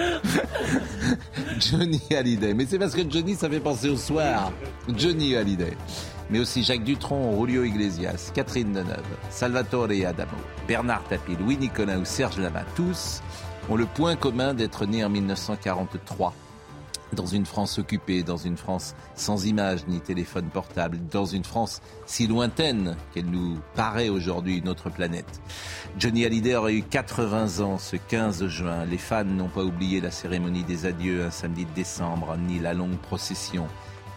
Johnny Hallyday. Mais c'est parce que Johnny, ça fait penser au soir. Johnny Hallyday. Mais aussi Jacques Dutronc, Julio Iglesias, Catherine Deneuve, Salvatore Adamo, Bernard Tapie, Louis Nicolas ou Serge Lama. Tous ont le point commun d'être nés en 1943 dans une France occupée, dans une France sans images ni téléphone portable, dans une France si lointaine qu'elle nous paraît aujourd'hui une autre planète. Johnny Hallyday aurait eu 80 ans ce 15 juin. Les fans n'ont pas oublié la cérémonie des adieux un samedi de décembre, ni la longue procession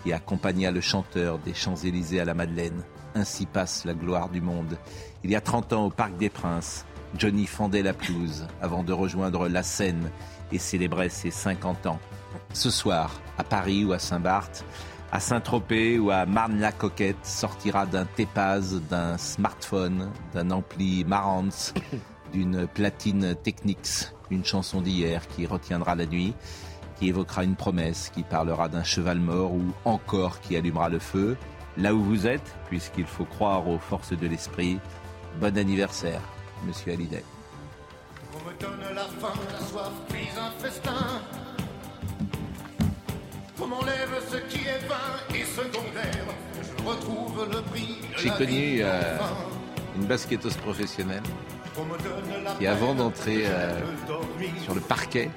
qui accompagna le chanteur des Champs-Élysées à la Madeleine. Ainsi passe la gloire du monde. Il y a 30 ans au Parc des Princes, Johnny fendait la pelouse avant de rejoindre la scène et célébrait ses 50 ans ce soir, à Paris ou à Saint-Barth, à Saint-Tropez ou à Marne-la-Coquette, sortira d'un Tépaz, d'un smartphone, d'un ampli Marantz, d'une platine Technics, une chanson d'hier qui retiendra la nuit, qui évoquera une promesse, qui parlera d'un cheval mort ou encore qui allumera le feu. Là où vous êtes, puisqu'il faut croire aux forces de l'esprit, bon anniversaire, monsieur Hallyday. On me donne la faim, la soif, puis un festin ce qui est vain et secondaire. Je retrouve le prix. J'ai connu euh, une basketteuse professionnelle qui, avant d'entrer euh, sur le parquet,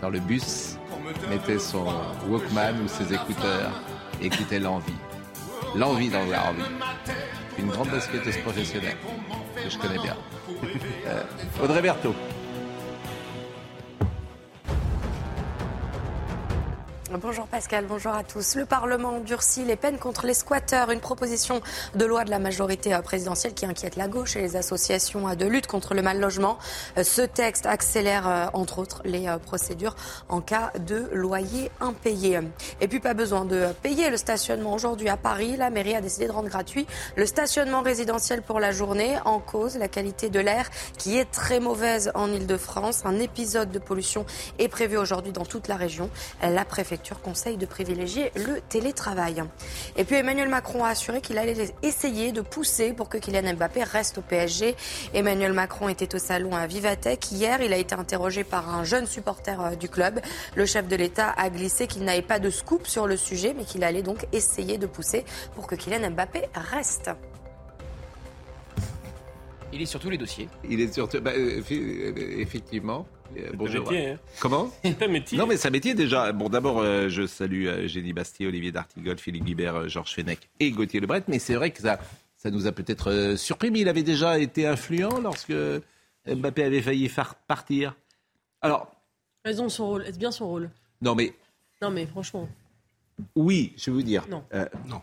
dans le bus, mettait son Walkman ou ses écouteurs et écoutait l'envie. L'envie d'avoir envie. Une grande basketteuse professionnelle que je connais bien. Euh, Audrey Berthaud. Bonjour Pascal, bonjour à tous. Le Parlement durcit les peines contre les squatteurs. Une proposition de loi de la majorité présidentielle qui inquiète la gauche et les associations de lutte contre le mal logement. Ce texte accélère euh, entre autres les euh, procédures en cas de loyer impayé. Et puis pas besoin de payer le stationnement aujourd'hui à Paris. La mairie a décidé de rendre gratuit le stationnement résidentiel pour la journée. En cause, la qualité de l'air qui est très mauvaise en Ile-de-France. Un épisode de pollution est prévu aujourd'hui dans toute la région. La préfecture conseille de privilégier le télétravail. Et puis Emmanuel Macron a assuré qu'il allait essayer de pousser pour que Kylian Mbappé reste au PSG. Emmanuel Macron était au salon à Vivatech hier. Il a été interrogé par un jeune supporter euh, du club. Le chef de l'État a glissé qu'il n'avait pas de scoop sur le sujet, mais qu'il allait donc essayer de pousser pour que Kylian Mbappé reste. Il est sur tous les dossiers. Il est sur. Bah, euh, effectivement. Euh, bonjour. Métier, hein. Comment métier. Non, mais ça métier déjà. Bon, d'abord, euh, je salue Génie Bastier, Olivier D'Artigol, Philippe Guibert, Georges Fenech et Gauthier Lebret. Mais c'est vrai que ça, ça nous a peut-être surpris. Mais il avait déjà été influent lorsque Mbappé avait failli faire partir. Alors. Raison son rôle. Est-ce bien son rôle? Non, mais. Non, mais franchement. Oui, je veux dire. Non. non.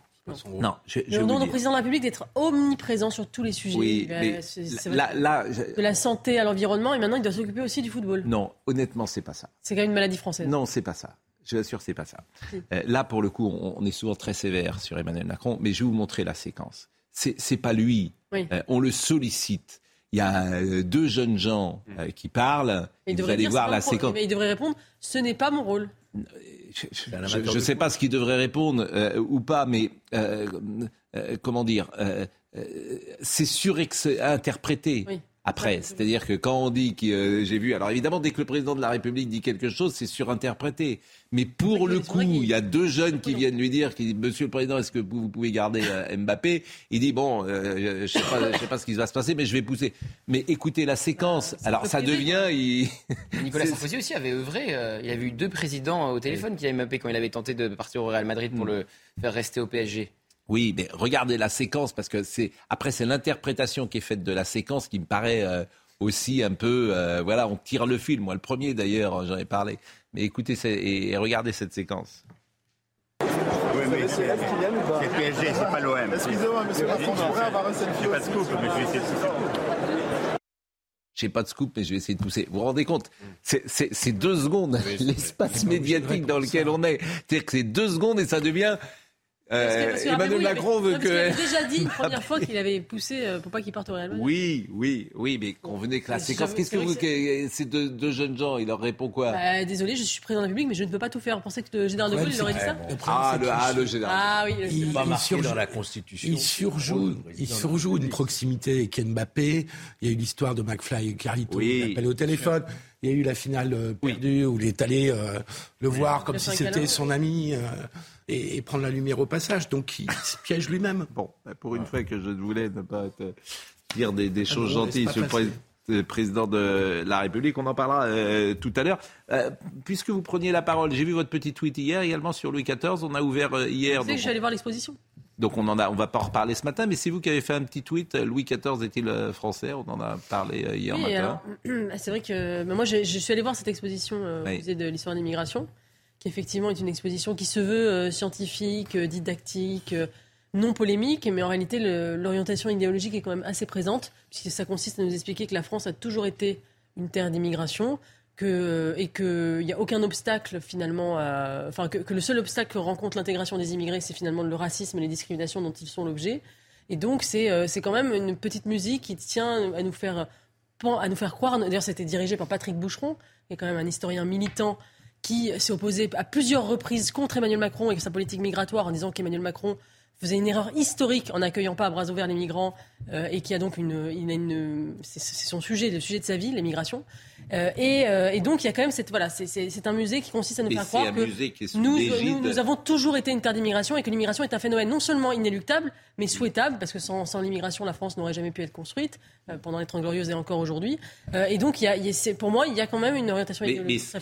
Non, je, je demande au président de la République d'être omniprésent sur tous les sujets. Oui, mais de la santé à l'environnement et maintenant il doit s'occuper aussi du football. Non, honnêtement, c'est pas ça. C'est quand même une maladie française. Non, c'est pas ça. Je vous assure, c'est pas ça. Euh, là, pour le coup, on, est souvent très sévère sur Emmanuel Macron, mais je vais vous montrer la séquence. C'est pas lui. Euh, on le sollicite. Il y a euh, deux jeunes gens qui parlent. Et vous allez voir la séquence. Mais il devrait répondre ce n'est pas mon rôle je ne sais pas ce qu'il devrait répondre euh, ou pas, mais euh, euh, comment dire, c'est surinterprété. Oui après. C'est-à-dire que quand on dit que j'ai vu, alors évidemment, dès que le président de la République dit quelque chose, c'est surinterprété. Mais pour le coup, il y a deux jeunes qui viennent lui dire, qui disent, Monsieur le Président, est-ce que vous pouvez garder Mbappé? Il dit, bon, je ne sais, sais, pas ce qui va se passer, mais je vais pousser. Mais écoutez la séquence. alors ça devient... Il... Nicolas Sarkozy aussi avait œuvré. il y avait eu deux présidents au téléphone qui avaient Mbappé quand il avait tenté de partir au Real Madrid pour le faire rester au PSG. Oui, mais regardez la séquence parce que c'est après c'est l'interprétation qui est faite de la séquence qui me paraît euh, aussi un peu euh, voilà, on tire le fil. Moi, le premier d'ailleurs, j'en ai parlé. Mais écoutez et, regardez cette séquence. Oui, mais c'est PSG, c'est pas l'OM. Excusez-moi, monsieur Macron, je pourrais avoir un selfie pas de scoop, mais je vais essayer de pousser. J'ai pas de scoop, mais je vais essayer de pousser. Vous vous rendez compte C'est deux secondes, l'espace médiatique dans lequel on est. C'est-à-dire que c'est deux secondes et ça devient Euh, que Emmanuel il Macron avait- veut non, que. avait déjà dit une première fois qu'il avait poussé euh, pour pas qu'il parte au Real Madrid. Oui, oui, oui, mais convenez que la C'est- séquence. c'est Qu'est-ce que vrai vous. que que- Ces deux, deux jeunes gens, il leur répond quoi? Bah, désolé, je suis président de la République, mais je ne peux pas tout faire. Vous pensez que le général de Gaulle, il aurait dit ça? Le Ah, c'est le, ah, le général. Ah oui, le- il, il surjoue- dans la Constitution. il surjoue, il surjoue une proximité avec Mbappé. Il y a eu l'histoire de McFly et Carlito Oui, qui l'appelle au téléphone. Il y a eu la finale euh, perdue où il est allé euh, le voir comme si c'était son ami euh, et, et prendre la lumière au passage. Donc il se piège lui-même. Bon, bah, pour une fois que je ne voulais ne pas te dire des, des choses gentilles sur le président de la République, on en parlera euh, tout à l'heure. Euh, puisque vous preniez la parole, j'ai vu votre petit tweet hier également sur Louis XIV. On a ouvert euh, hier, Vous savez que donc, je suis allé voir l'exposition. Donc on en a, on va pas en reparler ce matin. Mais c'est vous qui avez fait un petit tweet. euh, Louis XIV est-il euh, français? On en a parlé euh, hier Oui, matin. alors, c'est vrai que bah, moi, je suis allé voir cette exposition euh, au musée de l'histoire de l'immigration, qui effectivement est une exposition qui se veut euh, scientifique, didactique, euh, non polémique, mais en réalité, l'orientation idéologique est quand même assez présente, puisque ça consiste à nous expliquer que la France a toujours été une terre d'immigration. Et qu'il n'y a aucun obstacle finalement, à- enfin que, le seul obstacle que rencontre l'intégration des immigrés, c'est finalement le racisme et les discriminations dont ils sont l'objet. Et donc c'est euh, c'est quand même une petite musique qui tient à nous faire à nous faire croire. D'ailleurs, c'était dirigé par Patrick Boucheron, qui est quand même un historien militant qui s'est opposé à plusieurs reprises contre Emmanuel Macron et sa politique migratoire en disant qu'Emmanuel Macron faisait une erreur historique en n'accueillant pas à bras ouverts les migrants euh, et qui a donc une, a une c'est son sujet, le sujet de sa vie, l'immigration. Euh, et, euh, et donc il y a quand même cette voilà, c'est- c'est c'est un musée qui consiste à nous Et faire croire que nous, nous, nous avons toujours été une terre d'immigration et que l'immigration est un phénomène non seulement inéluctable, mais souhaitable, parce que sans, sans l'immigration, la France n'aurait jamais pu être construite euh, pendant les Trente Glorieuses et encore aujourd'hui. Euh, et donc, il y a, il y a- pour moi, il y a quand même une orientation Mais, ce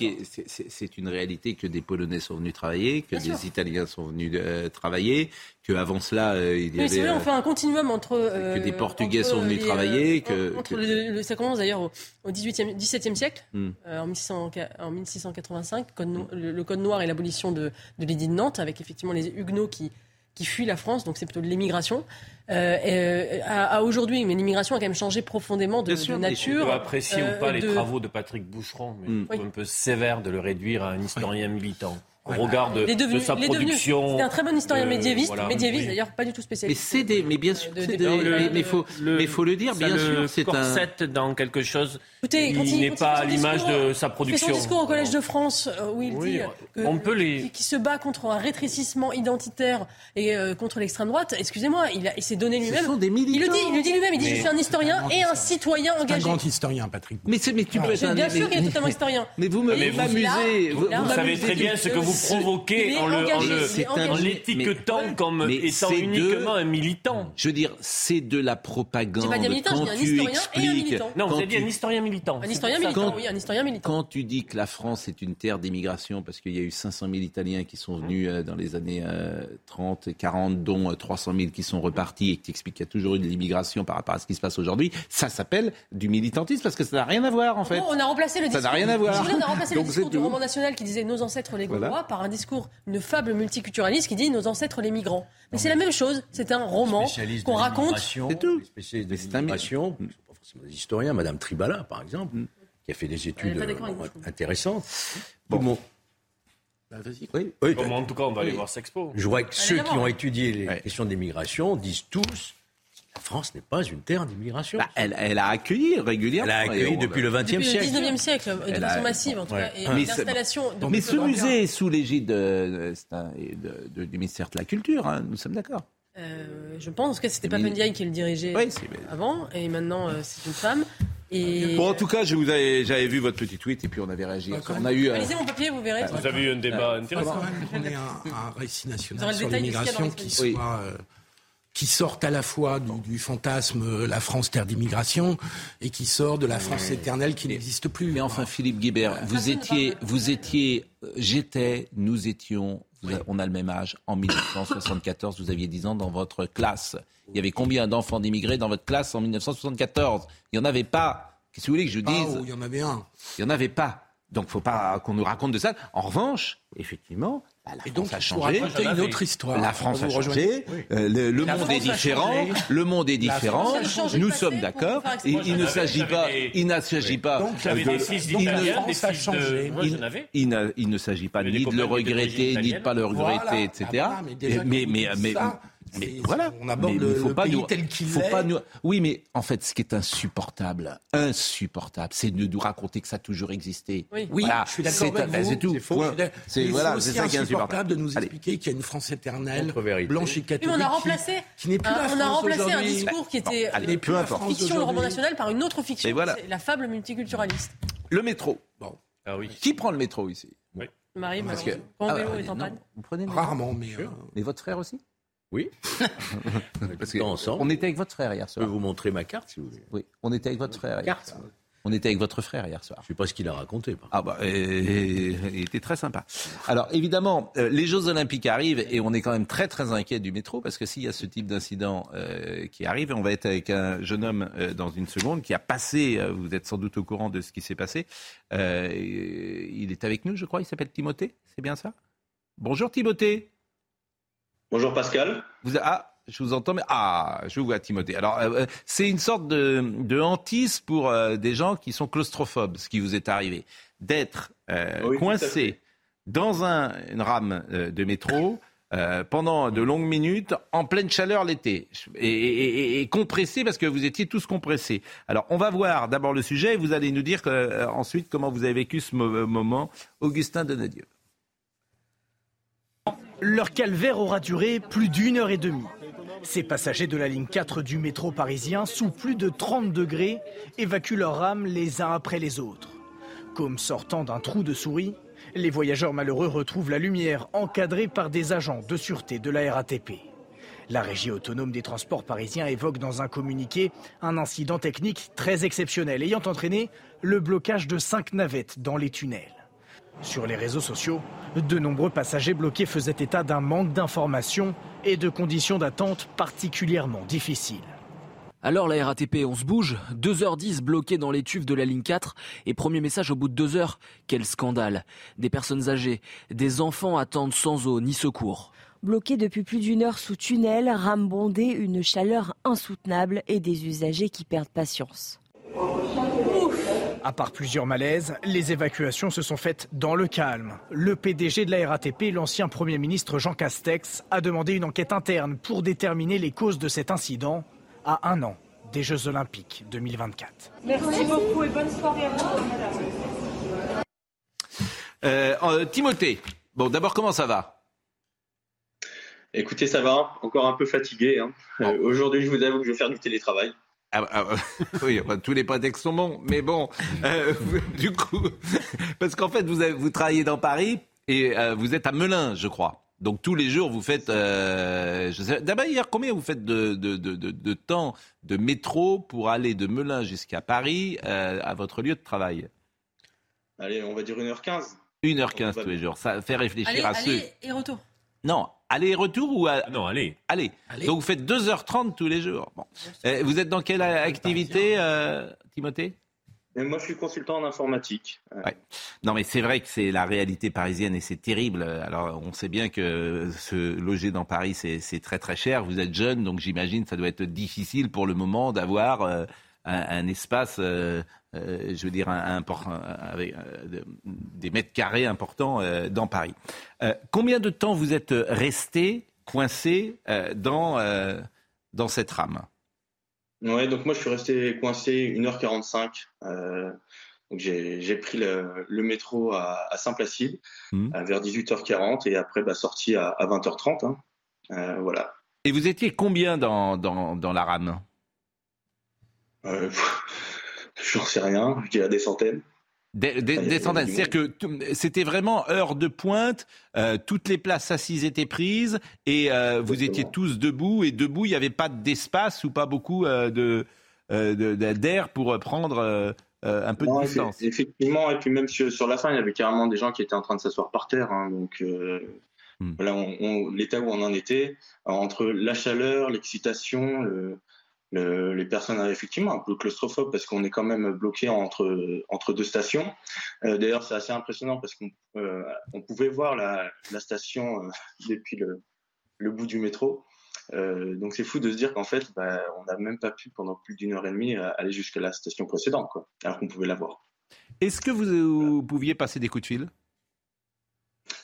c'est- c'est une réalité que des Polonais sont venus travailler, que Bien des sûr. Italiens sont venus euh, travailler, qu'avant cela, euh, il y Oui, c'est avait... vrai, on euh, fait un continuum entre. euh, que des Portugais entre sont venus les, travailler, euh, que- entre que- le- le- ça commence d'ailleurs au, au 18e, 17e siècle, Hmm. euh, en, 1600 en 1685, code no- le, le Code noir et l'abolition de, de l'édit de Nantes, avec effectivement les Huguenots qui, qui fuient la France, donc c'est plutôt de l'immigration. Euh, à, à aujourd'hui, mais l'immigration a quand même changé profondément de, sûr, de mais On nature. peut apprécier euh, ou pas les travaux de Patrick Boucheron, mais Mm. Oui. un peu sévère de le réduire à un historien militant. Au regard de, Il devenu, de sa il production. C'était un très bon historien de- médiéviste, voilà. médiéviste Oui. d'ailleurs, pas du tout Mais spécialiste. c'est des, mais bien sûr, de- c'est de- des- de- mais mais faut, Le- mais faut le dire, ça bien le sûr, c'est un. corsette dans quelque chose Écoutez, il- n'est il pas à l'image de sa Il fait production. son discours au Collège de France euh, où il Oui, dit euh, que- on peut les- qui, qui se bat contre un rétrécissement identitaire et euh, contre l'extrême droite. Excusez-moi, il, il s'est donné Ce lui-même. sont des Il le militants. dit, il le dit lui-même. Il dit Mais- je suis un historien et un citoyen C'est un engagé. grand historien, Patrick. Mais, c'est- mais tu peux être Je- un- Bien sûr mais- qu'il est totalement historien. Mais vous me Mais vous vous- m'amusez. Vous, savez très bien ce que vous est en l'étiquetant comme mais étant c'est uniquement de- un militant. Je veux dire, c'est de la propagande. Pas dit un militant, quand j'ai dit un tu historien et un expliques, militant. Non, vous avez dit un historien militant. Un historien militant, Quand- oui, un historien militant. Quand tu dis que la France est une terre d'immigration, parce qu'il y a eu 500 000 Italiens qui sont venus euh, dans les années euh, 30 et 40, dont euh, 300 000 qui sont repartis et que tu expliques qu'il y a toujours eu de l'immigration par rapport à ce qui se passe aujourd'hui, ça s'appelle du militantisme parce que ça n'a rien à voir en fait. Bon, on a remplacé le Ça n'a discours. rien à voir. Donc le discours c'est du roman national qui disait nos ancêtres les Gaulois Voilà. Par un discours, une fable multiculturaliste qui dit nos ancêtres les migrants. Mais c'est la même chose. C'est un roman qu'on raconte. C'est tout. les spécialistes de l'immigration, c'est pas forcément des historiens, Madame Tribala, par exemple, qui a fait des études euh, intéressantes. Bon. Monde- Bah. Oui. Oui, Bon, en tout cas, on va aller voir Sexpo. je vois que ceux qui ont étudié les Ouais. questions d'immigration disent tous la France n'est pas une terre d'immigration. Bah, elle, elle a accueilli régulièrement. Elle a accueilli on- depuis le XXe Depuis le siècle. 19e siècle, euh, de a- façon massive en tout Ouais. cas. Et Mais l'installation. de- Mais ce musée est sous l'égide de- de- de- du ministère de la Culture, hein, nous sommes d'accord. Euh, je pense que c'était Mais- Papendiaï qui le dirigeait Oui, avant, et maintenant euh, c'est une femme. Et Bon, en tout cas, je vous avais- j'avais vu votre petit tweet et puis on avait réagi. On a eu. euh, lisez mon papier, vous verrez. Vous avez eu un débat Il intéressant. faudra quand même qu'on ait un, un récit national sur l'immigration qui soit euh, qui sorte à la fois du, du fantasme euh, la France terre d'immigration et qui sort de la France éternelle qui n'existe plus. Mais enfin, Philippe Guibert, vous étiez, vous étiez, euh, j'étais, nous étions, vous on a le même âge, en 1974, vous aviez 10 ans dans votre classe. Il y avait combien d'enfants d'immigrés dans votre classe en 1974 Il n'y en avait pas. Qu'est-ce que vous voulez que je Ah, dise? oh, il y en avait un. Il n'y en avait pas. Donc, faut pas qu'on nous raconte de ça. En revanche, effectivement, bah, la Et France donc, a il faut changé. raconter une autre histoire. La France a changé, rejoignez euh, le, le monde France est a différent, changé. le monde est différent. France a changé Nous le passé sommes pour d'accord. Il, il ne s'agit pas, des- il ne s'agit pas. Donc, J'avais de- des fils il ne- a de... il, ne, ne s'agit pas ni de le regretter, ni de pas le regretter, etc. Ah, mais mais, mais, mais, mais voilà. on aborde Mais le- il faut le pas pays nous- tel qu'il faut est. pas nous- Oui, mais en fait, ce qui est insupportable, insupportable, c'est de nous raconter que ça a toujours existé. Oui. Oui, Voilà. je suis d'accord C'est- avec vous. c'est tout. C'est. C'est- Mais voilà, ça qui est insupportable insupportable. de nous expliquer qu'il y a une France éternelle, blanche et Oui, catholique. mais on a remplacé, qui n'est plus la on a remplacé un discours qui était la fiction, le roman national, par une autre fiction. Et la fable multiculturaliste. Le métro. Ah oui. Qui prend le métro ici? Marie, Parce que quand ah, le vélo allez, est en non, panne. Vous prenez le métro Rarement, mais euh, Mais votre frère aussi? Oui. Parce que ensemble. on était avec votre frère hier Je peux soir. vous montrer ma carte si vous voulez. Oui, on était avec votre frère hier Carte. soir. On était avec votre frère hier soir. Je sais pas ce qu'il a raconté. par Ah bah, euh, il était très sympa. Alors évidemment, euh, les Jeux Olympiques arrivent et on est quand même très très inquiet du métro parce que s'il y a ce type d'incident euh, qui arrive, on va être avec un jeune homme euh, dans une seconde qui a passé, vous êtes sans doute au courant de ce qui s'est passé. Il est avec nous, je crois, il s'appelle Timothée, c'est bien ça? Bonjour Timothée. Bonjour Pascal. Vous, ah, je vous entends, mais ah, je vous vois Timothée. Alors, euh, c'est une sorte de, de hantise pour euh, des gens qui sont claustrophobes, ce qui vous est arrivé, d'être euh, Oui, coincé dans un, une rame euh, de métro. euh, pendant de longues minutes, en pleine chaleur l'été, et, et- et- et compressé parce que vous étiez tous compressés. Alors, on va voir d'abord le sujet et vous allez nous dire euh, ensuite comment vous avez vécu ce mo- moment. Augustin Donadieu. Leur calvaire aura duré plus d'une heure et demie. Ces passagers de la ligne 4 du métro parisien, sous plus de 30 degrés, évacuent leurs rames les uns après les autres. Comme sortant d'un trou de souris, les voyageurs malheureux retrouvent la lumière encadrée par des agents de sûreté de la RATP. La régie autonome des transports parisiens évoque dans un communiqué un incident technique très exceptionnel ayant entraîné le blocage de cinq navettes dans les tunnels. Sur les réseaux sociaux, de nombreux passagers bloqués faisaient état d'un manque d'informations et de conditions d'attente particulièrement difficiles. Alors la RATP, on se bouge 2h10 bloqués dans les tuves de la ligne 4 et premier message au bout de 2 heures. Quel scandale. Des personnes âgées, des enfants attendent sans eau ni secours. Bloqués depuis plus d'une heure sous tunnel, rame bondée, une chaleur insoutenable et des usagers qui perdent patience. À part plusieurs malaises, les évacuations se sont faites dans le calme. Le PDG de la RATP, l'ancien Premier ministre Jean Castex, a demandé une enquête interne pour déterminer les causes de cet incident à un an des Jeux Olympiques 2024. Merci beaucoup et bonne soirée à vous. Euh, euh, Timothée, bon d'abord comment ça va? Écoutez, ça va, encore un peu fatigué. hein. Euh, Aujourd'hui, je vous avoue que je vais faire du télétravail. Ah, ah, oui, enfin, tous les prétextes sont bons, mais bon, euh, du coup, parce qu'en fait, vous, avez- vous travaillez dans Paris et euh, vous êtes à Melun, je crois. Donc tous les jours, vous faites. Euh, je sais- D'abord, hier, combien vous faites de, de, de, de- de temps de métro pour aller de Melun jusqu'à Paris euh, à votre lieu de travail? Allez, on va dire 1h15. 1h15 tous les jours. Ça fait réfléchir Allez, à ceux. allez et retour. Non, aller et retour ou à... Non, allez. Allez. Donc vous faites 2h30 tous les jours. Bon. Euh, vous êtes dans quelle activité, euh, Timothée? Et moi, je suis consultant en informatique. Euh, Ouais. Non, mais c'est vrai que c'est la réalité parisienne et c'est terrible. Alors, on sait bien que se loger dans Paris, c'est très très cher. Vous êtes jeune, donc j'imagine que ça doit être difficile pour le moment d'avoir euh, un, un espace, euh, je veux dire, un, un un- avec euh, de- des mètres carrés importants euh, dans Paris. Euh, combien de temps vous êtes resté coincé euh, dans, euh, dans cette rame? Ouais, donc moi, je suis resté coincé 1h45. Euh, donc j'ai pris le, le métro à, à Saint-Placide euh, vers 18h40 et après, bah, sorti à, à 20h30. hein. Euh, voilà. Et vous étiez combien dans, dans, dans la rame? Euh, J'en sais rien, je dirais des centaines. Des, centaines. C'est-à-dire que c'était vraiment heure de pointe, euh, toutes les places assises étaient prises et euh, vous étiez tous debout et debout, il n'y avait pas d'espace ou pas beaucoup euh, de, d'air pour prendre un peu Non, de distance. Effectivement, et puis même sur, sur la fin, il y avait carrément des gens qui étaient en train de s'asseoir par terre. hein, donc Hmm. voilà, l'état où on en était, entre la chaleur, l'excitation, le- le- les personnes euh, effectivement un peu claustrophobes parce qu'on est quand même bloqué entre entre deux stations. Euh, D'ailleurs, c'est assez impressionnant parce qu'on euh, pouvait voir la, station depuis le, bout du métro. Donc c'est fou de se dire qu'en fait, bah, on n'a même pas pu pendant plus d'une heure et demie aller jusqu'à la station précédente, quoi, alors qu'on pouvait la voir. Est-ce que vous pouviez passer des coups de fil?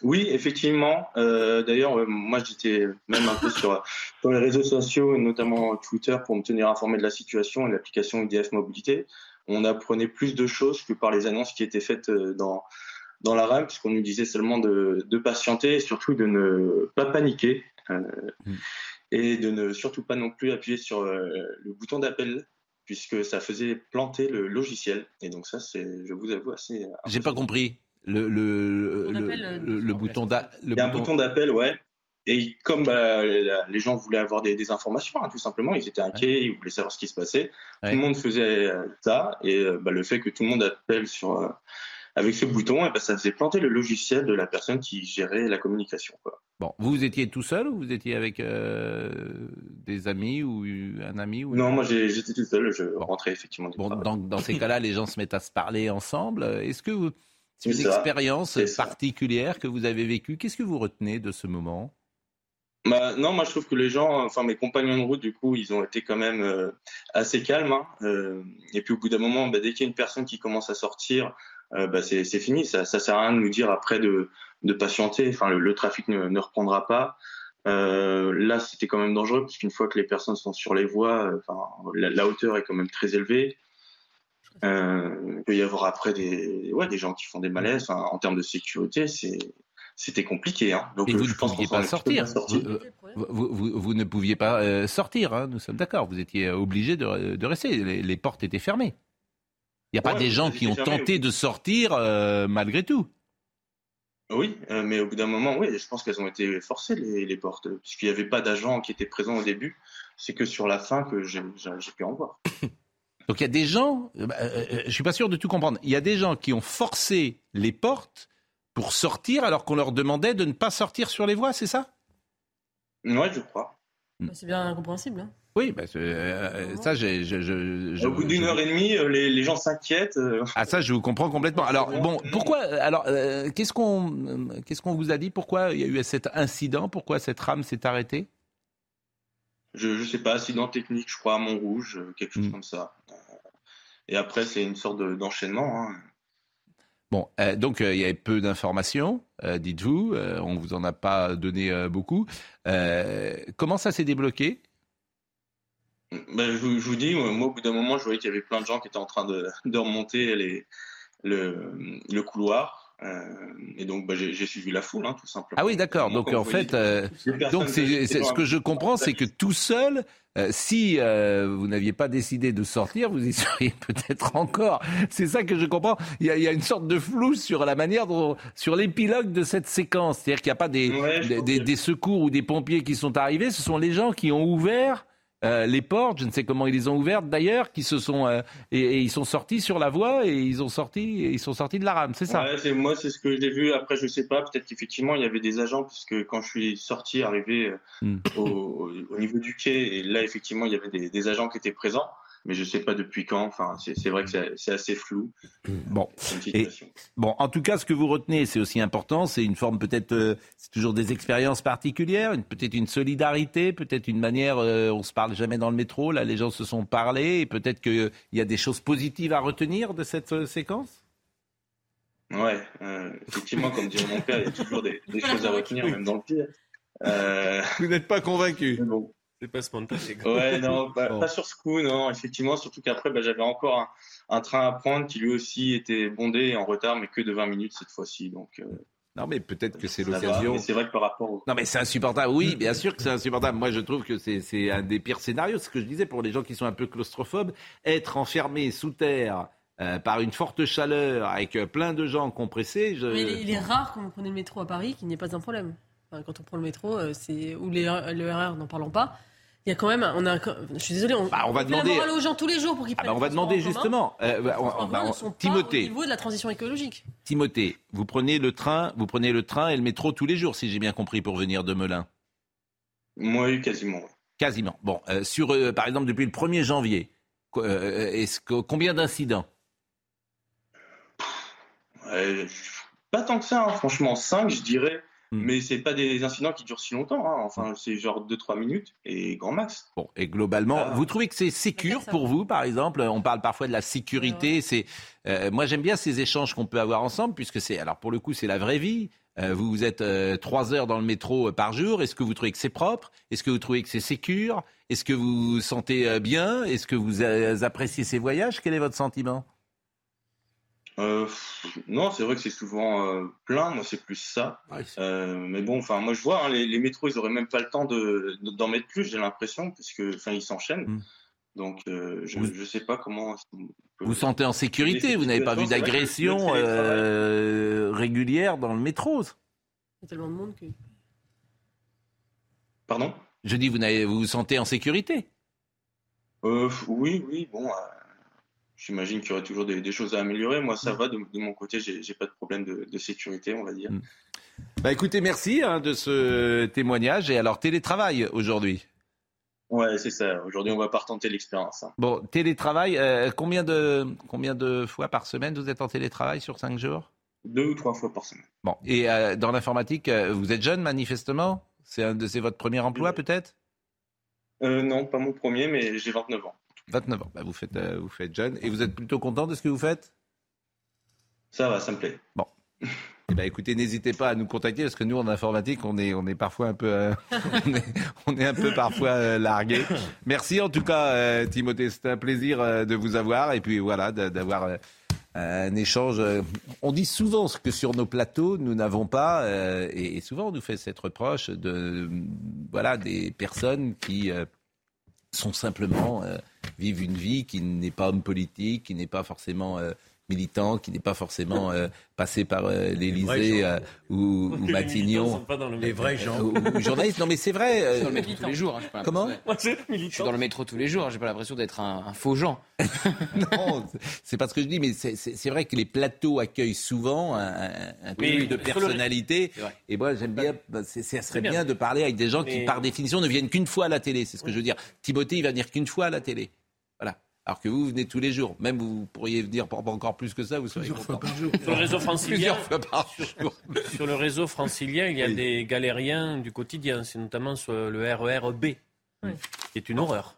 Oui, effectivement. Euh, D'ailleurs, euh, moi, j'étais même un peu sur, sur les réseaux sociaux, et notamment Twitter, pour me tenir informé de la situation et l'application IDF Mobilité. On apprenait plus de choses que par les annonces qui étaient faites euh, dans, dans la RAM, puisqu'on nous disait seulement de, de patienter et surtout de ne pas paniquer. euh, Et de ne surtout pas non plus appuyer sur euh, le bouton d'appel, puisque ça faisait planter le logiciel. Et donc ça, c'est, je vous avoue, assez... J'ai pas compris. Le, le, le, euh, le- le bouton d'a- le Il y a un bouton- d'appel, ouais. Et comme bah, les gens voulaient avoir des, des informations, hein, tout simplement, ils étaient inquiets, ils voulaient savoir ce qui se passait. Ouais. Tout le monde faisait euh, ça, et euh, bah, le fait que tout le monde appelle sur euh, avec ce bouton, et bah, ça faisait planter le logiciel de la personne qui gérait la communication. Quoi. Bon, vous étiez tout seul ou vous étiez avec euh, des amis ou un ami ou Non, moi j'étais tout seul, je rentrais effectivement. du Bon, dans, dans ces cas-là, les gens se mettent à se parler ensemble. Est-ce que vous, une ça, expérience ça. particulière que vous avez vécue Qu'est-ce que vous retenez de ce moment? Bah, non, moi je trouve que les gens, enfin mes compagnons de route, du coup, ils ont été quand même euh, assez calmes. hein. Euh, et puis au bout d'un moment, bah, dès qu'il y a une personne qui commence à sortir, euh, bah, c'est fini. Ça, ça sert à rien de nous dire après de, de patienter. Enfin, le, le trafic ne, ne reprendra pas. Là, c'était quand même dangereux parce qu'une fois que les personnes sont sur les voies, la hauteur est quand même très élevée. Euh, il peut y avoir après des, ouais, des gens qui font des malaises. Enfin, en termes de sécurité, c'est c'était compliqué. Hein. Donc, Et euh, vous je ne pense pouviez pas bien sortir. Vous, vous- vous- vous ne pouviez pas euh, sortir, hein, nous sommes d'accord. Vous étiez obligé de, de rester. Les, les portes étaient fermées. Il n'y a pas des gens qui ont tenté oui. de sortir euh, malgré tout. Oui, euh, mais au bout d'un moment, oui, je pense qu'elles ont été forcées, les, les portes, puisqu'il n'y avait pas d'agents qui étaient présents au début. C'est que sur la fin que j'ai pu en voir. Donc il y a des gens, euh, bah, euh, euh, je suis pas sûr de tout comprendre. Il y a des gens qui ont forcé les portes pour sortir alors qu'on leur demandait de ne pas sortir sur les voies, c'est ça? Oui, je crois. Bah, C'est bien incompréhensible. hein. Oui, bah, c'est, euh, ça, j'ai, je, je- je- Au bout d'une heure et demie, euh, les, les gens s'inquiètent. Ah ça, je vous comprends complètement. Alors bon, pourquoi Alors, euh, qu'est-ce qu'on, qu'est-ce qu'on vous a dit? Pourquoi il y a eu cet incident? Pourquoi cette rame s'est arrêtée? Je ne sais pas, accident technique, je crois, à Montrouge, quelque chose comme ça. Et après, c'est une sorte de- d'enchaînement. hein. Bon, euh, donc euh, il y avait peu d'informations, euh, dites-vous. on vous en a pas donné beaucoup. Comment ça s'est débloqué? Ben, je, vous- je vous dis, moi, au bout d'un moment, je voyais qu'il y avait plein de gens qui étaient en train de, de remonter les, le, le couloir. Euh, et donc, ben, j'ai suivi la foule, hein, tout simplement. Ah oui, d'accord. Donc en fait, euh, donc c'est, ce que je comprends, c'est que tout seul, euh, si euh, vous n'aviez pas décidé de sortir, vous y seriez peut-être encore. C'est ça que je comprends. Il y a, il y a une sorte de flou sur la manière dont, sur l'épilogue de cette séquence. C'est-à-dire qu'il n'y a pas des, Ouais, des, des secours ou des pompiers qui sont arrivés. Ce sont les gens qui ont ouvert. Euh, les portes, je ne sais comment ils les ont ouvertes d'ailleurs, qui se sont euh, et, et ils sont sortis sur la voie et ils ont sorti ils sont sortis de la rame, c'est ça Ouais, c'est moi, c'est ce que j'ai vu. Après, je sais pas. Peut-être qu'effectivement, il y avait des agents, puisque quand je suis sorti, arrivé euh, Hmm. au, au niveau du quai, et là, effectivement, il y avait des, des agents qui étaient présents. Mais je sais pas depuis quand. Enfin, c'est vrai que c'est assez flou. Bon. Et, situation. bon, en tout cas, ce que vous retenez, c'est aussi important, c'est une forme peut-être, euh, c'est toujours des expériences particulières, peut-être une solidarité, peut-être une manière, euh, on se parle jamais dans le métro, là les gens se sont parlé, et peut-être qu'il y a des choses positives à retenir de cette euh, séquence? Ouais, euh, effectivement, comme dirait mon père, il y a toujours des, des choses à retenir, même dans le pire. Euh, Vous n'êtes pas convaincu bon. C'est. Ouais, non, pas, Bon. pas sur ce coup, non, effectivement, surtout qu'après, bah, j'avais encore un, un train à prendre qui lui aussi était bondé et en retard, mais que de 20 minutes cette fois-ci. Donc, euh, Non, mais peut-être que c'est l'occasion. mais c'est vrai que par rapport au. Non, mais c'est insupportable. Oui, bien sûr que c'est insupportable. Moi, je trouve que c'est c'est un des pires scénarios. Ce que je disais pour les gens qui sont un peu claustrophobes, être enfermé sous terre euh, par une forte chaleur avec plein de gens compressés. Je... Mais il est, il est rare quand vous prenez le métro à Paris qu'il n'y ait pas un problème. Enfin, quand on prend le métro, euh, c'est ou les, le RR, n'en parlons pas. Il y a quand même, on a, je suis désolé, on, Bah, on va demander- morale aux gens tous les jours pour qu'ils Ah prennent bah, on va demander justement. euh, bah, on- ne sont pas Timothée, au niveau de la transition écologique. Timothée, vous prenez le train, vous prenez le train et le métro tous les jours, si j'ai bien compris, pour venir de Melun. Moi, oui, quasiment. Quasiment. Bon, euh, sur, euh, par exemple, depuis le 1er janvier, qu- euh, est-ce que, combien d'incidents? Ouais, pas tant que ça, hein. franchement, 5 je dirais. Hmm. Mais c'est pas des incidents qui durent si longtemps. hein. Enfin, c'est genre 2-3 minutes et grand max. Bon, et globalement, Ah. vous trouvez que c'est sécure pour vous, par exemple? On parle parfois de la sécurité. C'est, euh, moi, j'aime bien ces échanges qu'on peut avoir ensemble, puisque c'est, alors pour le coup, c'est la vraie vie. Euh, vous vous êtes euh, trois heures dans le métro euh, par jour. Est-ce que vous trouvez que c'est propre? Est-ce que vous trouvez que c'est sécure? Est-ce que vous vous sentez euh, bien? Est-ce que vous euh, appréciez ces voyages? Quel est votre sentiment? Euh, pff, non, c'est vrai que c'est souvent euh, plein. Moi, c'est plus ça. Euh, mais bon, enfin, moi, je vois hein, les, les métros, ils auraient même pas le temps de de- d'en mettre plus. J'ai l'impression, parce que, enfin, ils s'enchaînent. Hmm. Donc, euh, je, Vous- je sais pas comment. Vous vous sentez en sécurité Vous n'avez pas vu d'agression euh, régulière dans le métro Il y a tellement de monde que. Pardon? Je dis, vous, n'avez- vous vous sentez en sécurité? Euh, oui, oui, bon, euh, j'imagine qu'il y aurait toujours des, des choses à améliorer. Moi, ça va, de, de mon côté, j'ai pas de problème de, de sécurité, on va dire. Bah écoutez, merci hein, de ce témoignage. Et alors, télétravail aujourd'hui? Ouais, c'est ça. Aujourd'hui, on va pas retenter l'expérience. hein. Bon, télétravail, euh, combien, de, combien de fois par semaine vous êtes en télétravail sur cinq jours? Deux ou trois fois par semaine. Bon, et euh, dans l'informatique, euh, vous êtes jeune manifestement? C'est un de- c'est votre premier emploi peut-être? Euh, non, pas mon premier, mais j'ai 29 ans. 29 ans, bah, vous, faites, euh, vous faites jeune. Et vous êtes plutôt content de ce que vous faites? Ça va, ça me plaît. Bon. Eh ben, écoutez, n'hésitez pas à nous contacter parce que nous, en informatique, on est, on est parfois un peu, euh, on, est, on est un peu parfois euh, largués. Merci en tout cas, euh, Timothée. C'était un plaisir euh, de vous avoir et puis voilà, d'avoir euh, un échange. on dit souvent ce que sur nos plateaux, nous n'avons pas, euh, et, et souvent on nous fait cette reproche de, voilà, des personnes qui euh, sont simplement euh, vivent une vie qui n'est pas homme politique, qui n'est pas forcément euh, militant, qui n'est pas forcément euh, passé par euh, l'Élysée euh, ou, ou Matignon. Les vrais gens. Ou, ou journalistes. Non, mais c'est vrai. Je suis dans le métro tous les jours. hein, pas Comment Je suis dans le métro tous les jours. J'ai pas l'impression d'être un, un faux Jean. non, c'est pas ce que je dis, mais c'est- vrai que les plateaux accueillent souvent un, un, Oui, de personnalité. Et moi, j'aime bien. bah, Ça serait bien. bien de parler avec des gens qui, par définition, ne viennent qu'une fois à la télé. C'est ce que je veux dire. Timothée, il va venir qu'une fois à la télé. Alors que vous, vous venez tous les jours. Même vous pourriez venir pour pas encore plus que ça. Vous seriez Plusieurs fois par jour. Sur le réseau francilien, Plusieurs fois par jour. sur le réseau francilien, il y a Oui. des galériens du quotidien. C'est notamment sur le RER B, qui est une horreur.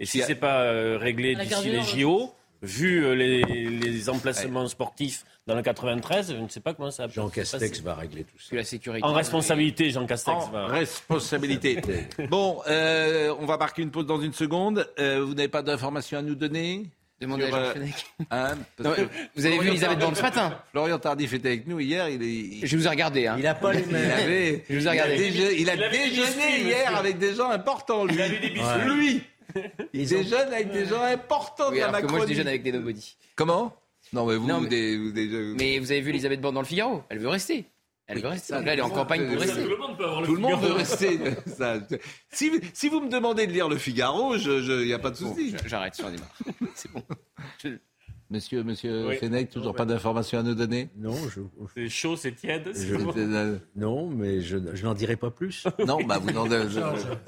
Et si Si- c'est pas euh, réglé d'ici les JO, vu euh, les, les emplacements sportifs dans le 93, je ne sais pas comment ça Jean Castex va régler tout ça. La sécurité. En responsabilité, Jean Castex En va. responsabilité. bon, euh, on va marquer une pause dans une seconde. Euh, vous n'avez pas d'informations à nous donner Demandez à Jean euh, Fenech. hein, parce Non, que Vous avez vu Florian Elisabeth Tardif- Borne ce matin Florian Tardif était avec nous hier. Il, est, il- Je vous ai regardé. Hein. Il n'a pas les il avait, Je vous ai il a, regardé. déje- il a des déjeuné biscuits, hier monsieur. avec des gens importants, lui. Il a eu des biscuits. Lui Il déjeune avec des gens importants Oui, de la que moi, je Macronie. déjeune avec des nobody. Comment? Non, mais vous, Non, mais- dé- vous Mais vous avez vu Elisabeth Borne dans le Figaro? Elle veut rester. Elle veut rester. là, elle est en campagne pour rester. Tout le monde peut avoir le Tout le monde veut rester. ça. Si, si vous me demandez de lire le Figaro, il n'y a pas de Bon, souci. je- J'arrête, j'en ai marre. C'est bon. Monsieur, monsieur Oui. Fenech, toujours pas d'informations à nous donner Non, je, C'est chaud, c'est tiède. Je- bon. Non, mais je, je n'en dirai pas plus. Non, bah vous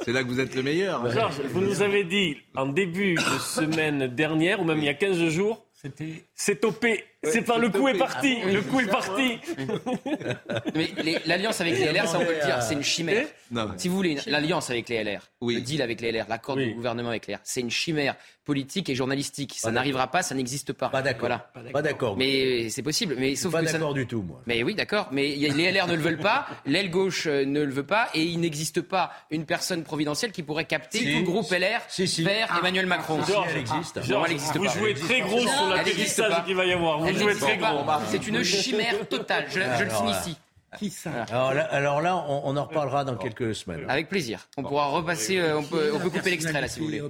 c'est là que vous êtes le meilleur. hein. Georges, vous nous avez dit en début de semaine dernière, ou même il y a 15 jours, C'était c'est topé. C'est c'est le coup est parti. Ah Le coup est parti. Mais l'alliance avec les LR, ça on peut le dire, c'est une chimère. Non, mais- Si vous voulez, l'alliance avec les LR, Oui. le deal avec les LR, l'accord Oui. du gouvernement avec les LR, c'est une chimère politique et journalistique. Ça n'arrivera pas, ça n'existe pas. Pas d'accord. Voilà. Pas d'accord. Mais c'est possible. Mais sauf pas ça. d'accord du tout, moi. Mais oui, d'accord. Mais les LR ne le veulent pas, l'aile gauche euh, ne le veut pas, et il n'existe pas une personne providentielle qui pourrait capter Si. tout le groupe LR Si, si. vers Emmanuel Macron. Si, elle existe. Non, Georges, elle existe vous pas. jouez très gros sur Elle existe pas. l'atterrissage qu'il va y avoir. Vous Elle jouez n'existe très gros. C'est une chimère totale. Je, je le signe ici. qui ça Alors là, alors là on, on en reparlera dans quelques semaines. Avec plaisir. On pourra repasser. euh, on peut, on peut couper l'extrait là si vous voulez.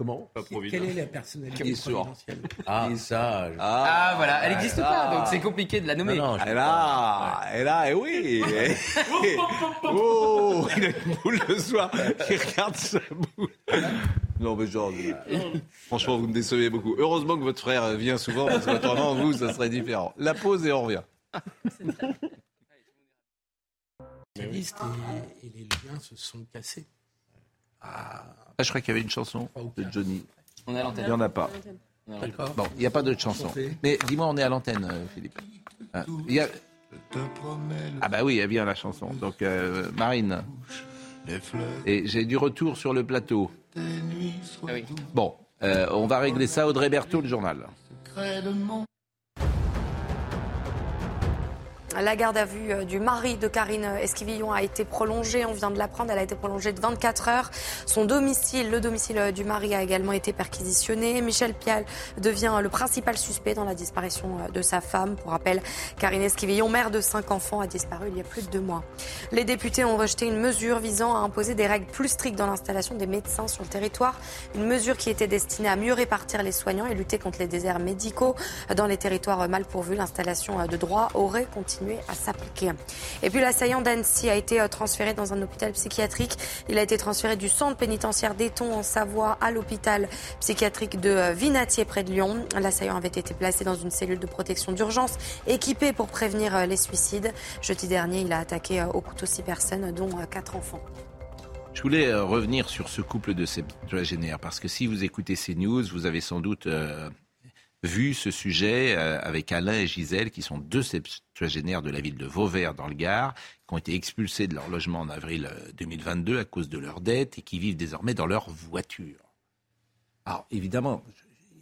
Comment Pas Quelle est la personnalité Qui est sourd. providentielle Ah, ça. je- Ah voilà, elle n'existe Ah. pas, donc c'est compliqué de la nommer. Non, non, je- Et là, et là, et oui. oh, il a une boule le soir. Il regarde sa boule. Non, mais genre, franchement, vous me décevez beaucoup. Heureusement que votre frère vient souvent, parce qu'autrement, vous, ça serait différent. La pause et on revient. socialiste et, et les liens se sont cassés. Ah, je crois qu'il y avait une chanson de Johnny. On est à l'antenne. Il n'y en a pas. Bon, il n'y a pas d'autre chanson. Mais dis-moi, on est à l'antenne, euh, Philippe. Ah, il y a- Ah bah oui, elle vient la chanson. Donc, euh, Marine. Et j'ai du retour sur le plateau. Ah oui. Bon, euh, on va régler ça. Audrey Berthaud, le journal. La garde à vue euh, du mari de Karine Esquivillon a été prolongée. On vient de l'apprendre. Elle a été prolongée de 24 heures. Son domicile, le domicile euh, du mari, a également été perquisitionné. Michel Pial devient le principal suspect dans la disparition euh, de sa femme. Pour rappel, Karine Esquivillon, mère de cinq enfants, a disparu il y a plus de deux mois. Les députés ont rejeté une mesure visant à imposer des règles plus strictes dans l'installation des médecins sur le territoire. Une mesure qui était destinée à mieux répartir les soignants et lutter contre les déserts médicaux. Dans les territoires mal pourvus, l'installation de droit aurait continué à s'appliquer. Et puis l'assaillant d'Annecy a été euh, transféré dans un hôpital psychiatrique. Il a été transféré du centre pénitentiaire d'Eton en Savoie à l'hôpital psychiatrique de euh, Vinatier près de Lyon. L'assaillant avait été placé dans une cellule de protection d'urgence équipée pour prévenir euh, les suicides. Jeudi dernier, il a attaqué au couteau six personnes, dont quatre enfants. Je voulais revenir sur ce couple de septuagénaires parce que si vous écoutez ces news, vous avez sans doute vu ce sujet euh, avec Alain et Gisèle, qui sont deux septuagénaires de la ville de Vauvert dans le Gard, qui ont été expulsés de leur logement en avril euh, 2022 à cause de leurs dettes et qui vivent désormais dans leur voiture. Alors évidemment,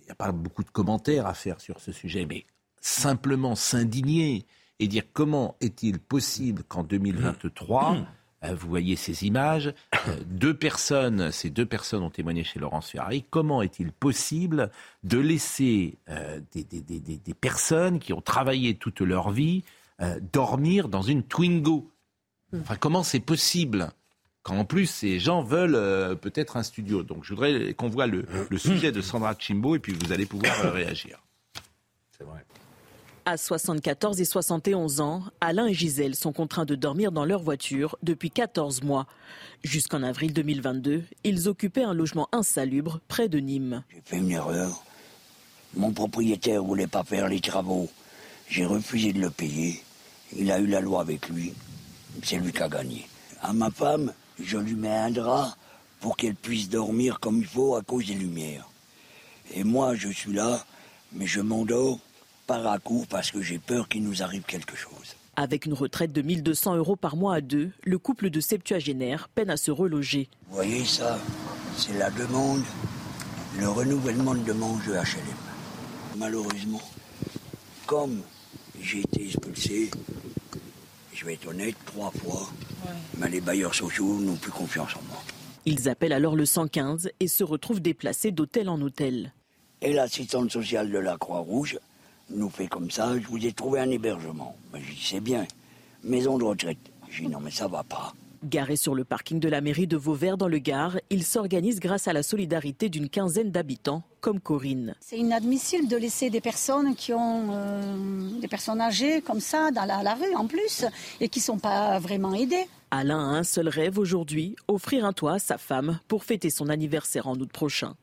il n'y a pas beaucoup de commentaires à faire sur ce sujet, mais simplement s'indigner et dire comment est-il possible qu'en 2023, euh, vous voyez ces images, euh, deux personnes, ces deux personnes ont témoigné chez Laurence Ferrari, comment est-il possible de laisser euh, des, des- des- des- des personnes qui ont travaillé toute leur vie euh, dormir dans une Twingo? Enfin, comment c'est possible quand en plus ces gens veulent euh, peut-être un studio? Donc je voudrais qu'on voit le, le sujet de Sandra Chimbo et puis vous allez pouvoir euh, réagir. C'est vrai. À 74 et 71 ans, Alain et Gisèle sont contraints de dormir dans leur voiture depuis 14 mois. Jusqu'en avril 2022, ils occupaient un logement insalubre près de Nîmes. J'ai fait une erreur. Mon propriétaire voulait pas faire les travaux. J'ai refusé de le payer. Il a eu la loi avec lui. C'est lui qui a gagné. À ma femme, je lui mets un drap pour qu'elle puisse dormir comme il faut à cause des lumières. Et moi, je suis là, mais je m'endors par à coup parce que j'ai peur qu'il nous arrive quelque chose. Avec une retraite de 1200 euros par mois à deux, le couple de septuagénaires peine à se reloger. Vous voyez ça? C'est la demande, le renouvellement de demande de HLM. Malheureusement, comme j'ai été expulsé, je vais être honnête, trois fois, mais les bailleurs sociaux n'ont plus confiance en moi. Ils appellent alors le 115 et se retrouvent déplacés d'hôtel en hôtel. Et l'assistante sociale de la Croix-Rouge nous fait comme ça, je vous ai trouvé un hébergement. Ben, je dis, c'est bien, maison de retraite. Je dis, non mais ça va pas. Garés sur le parking de la mairie de Vauvert dans le Gard, ils s'organisent grâce à la solidarité d'une quinzaine d'habitants, comme Corinne. C'est inadmissible de laisser des personnes qui ont euh, des personnes âgées comme ça dans la, la rue en plus et qui sont pas vraiment aidées. Alain a un seul rêve aujourd'hui, offrir un toit à sa femme pour fêter son anniversaire en août prochain.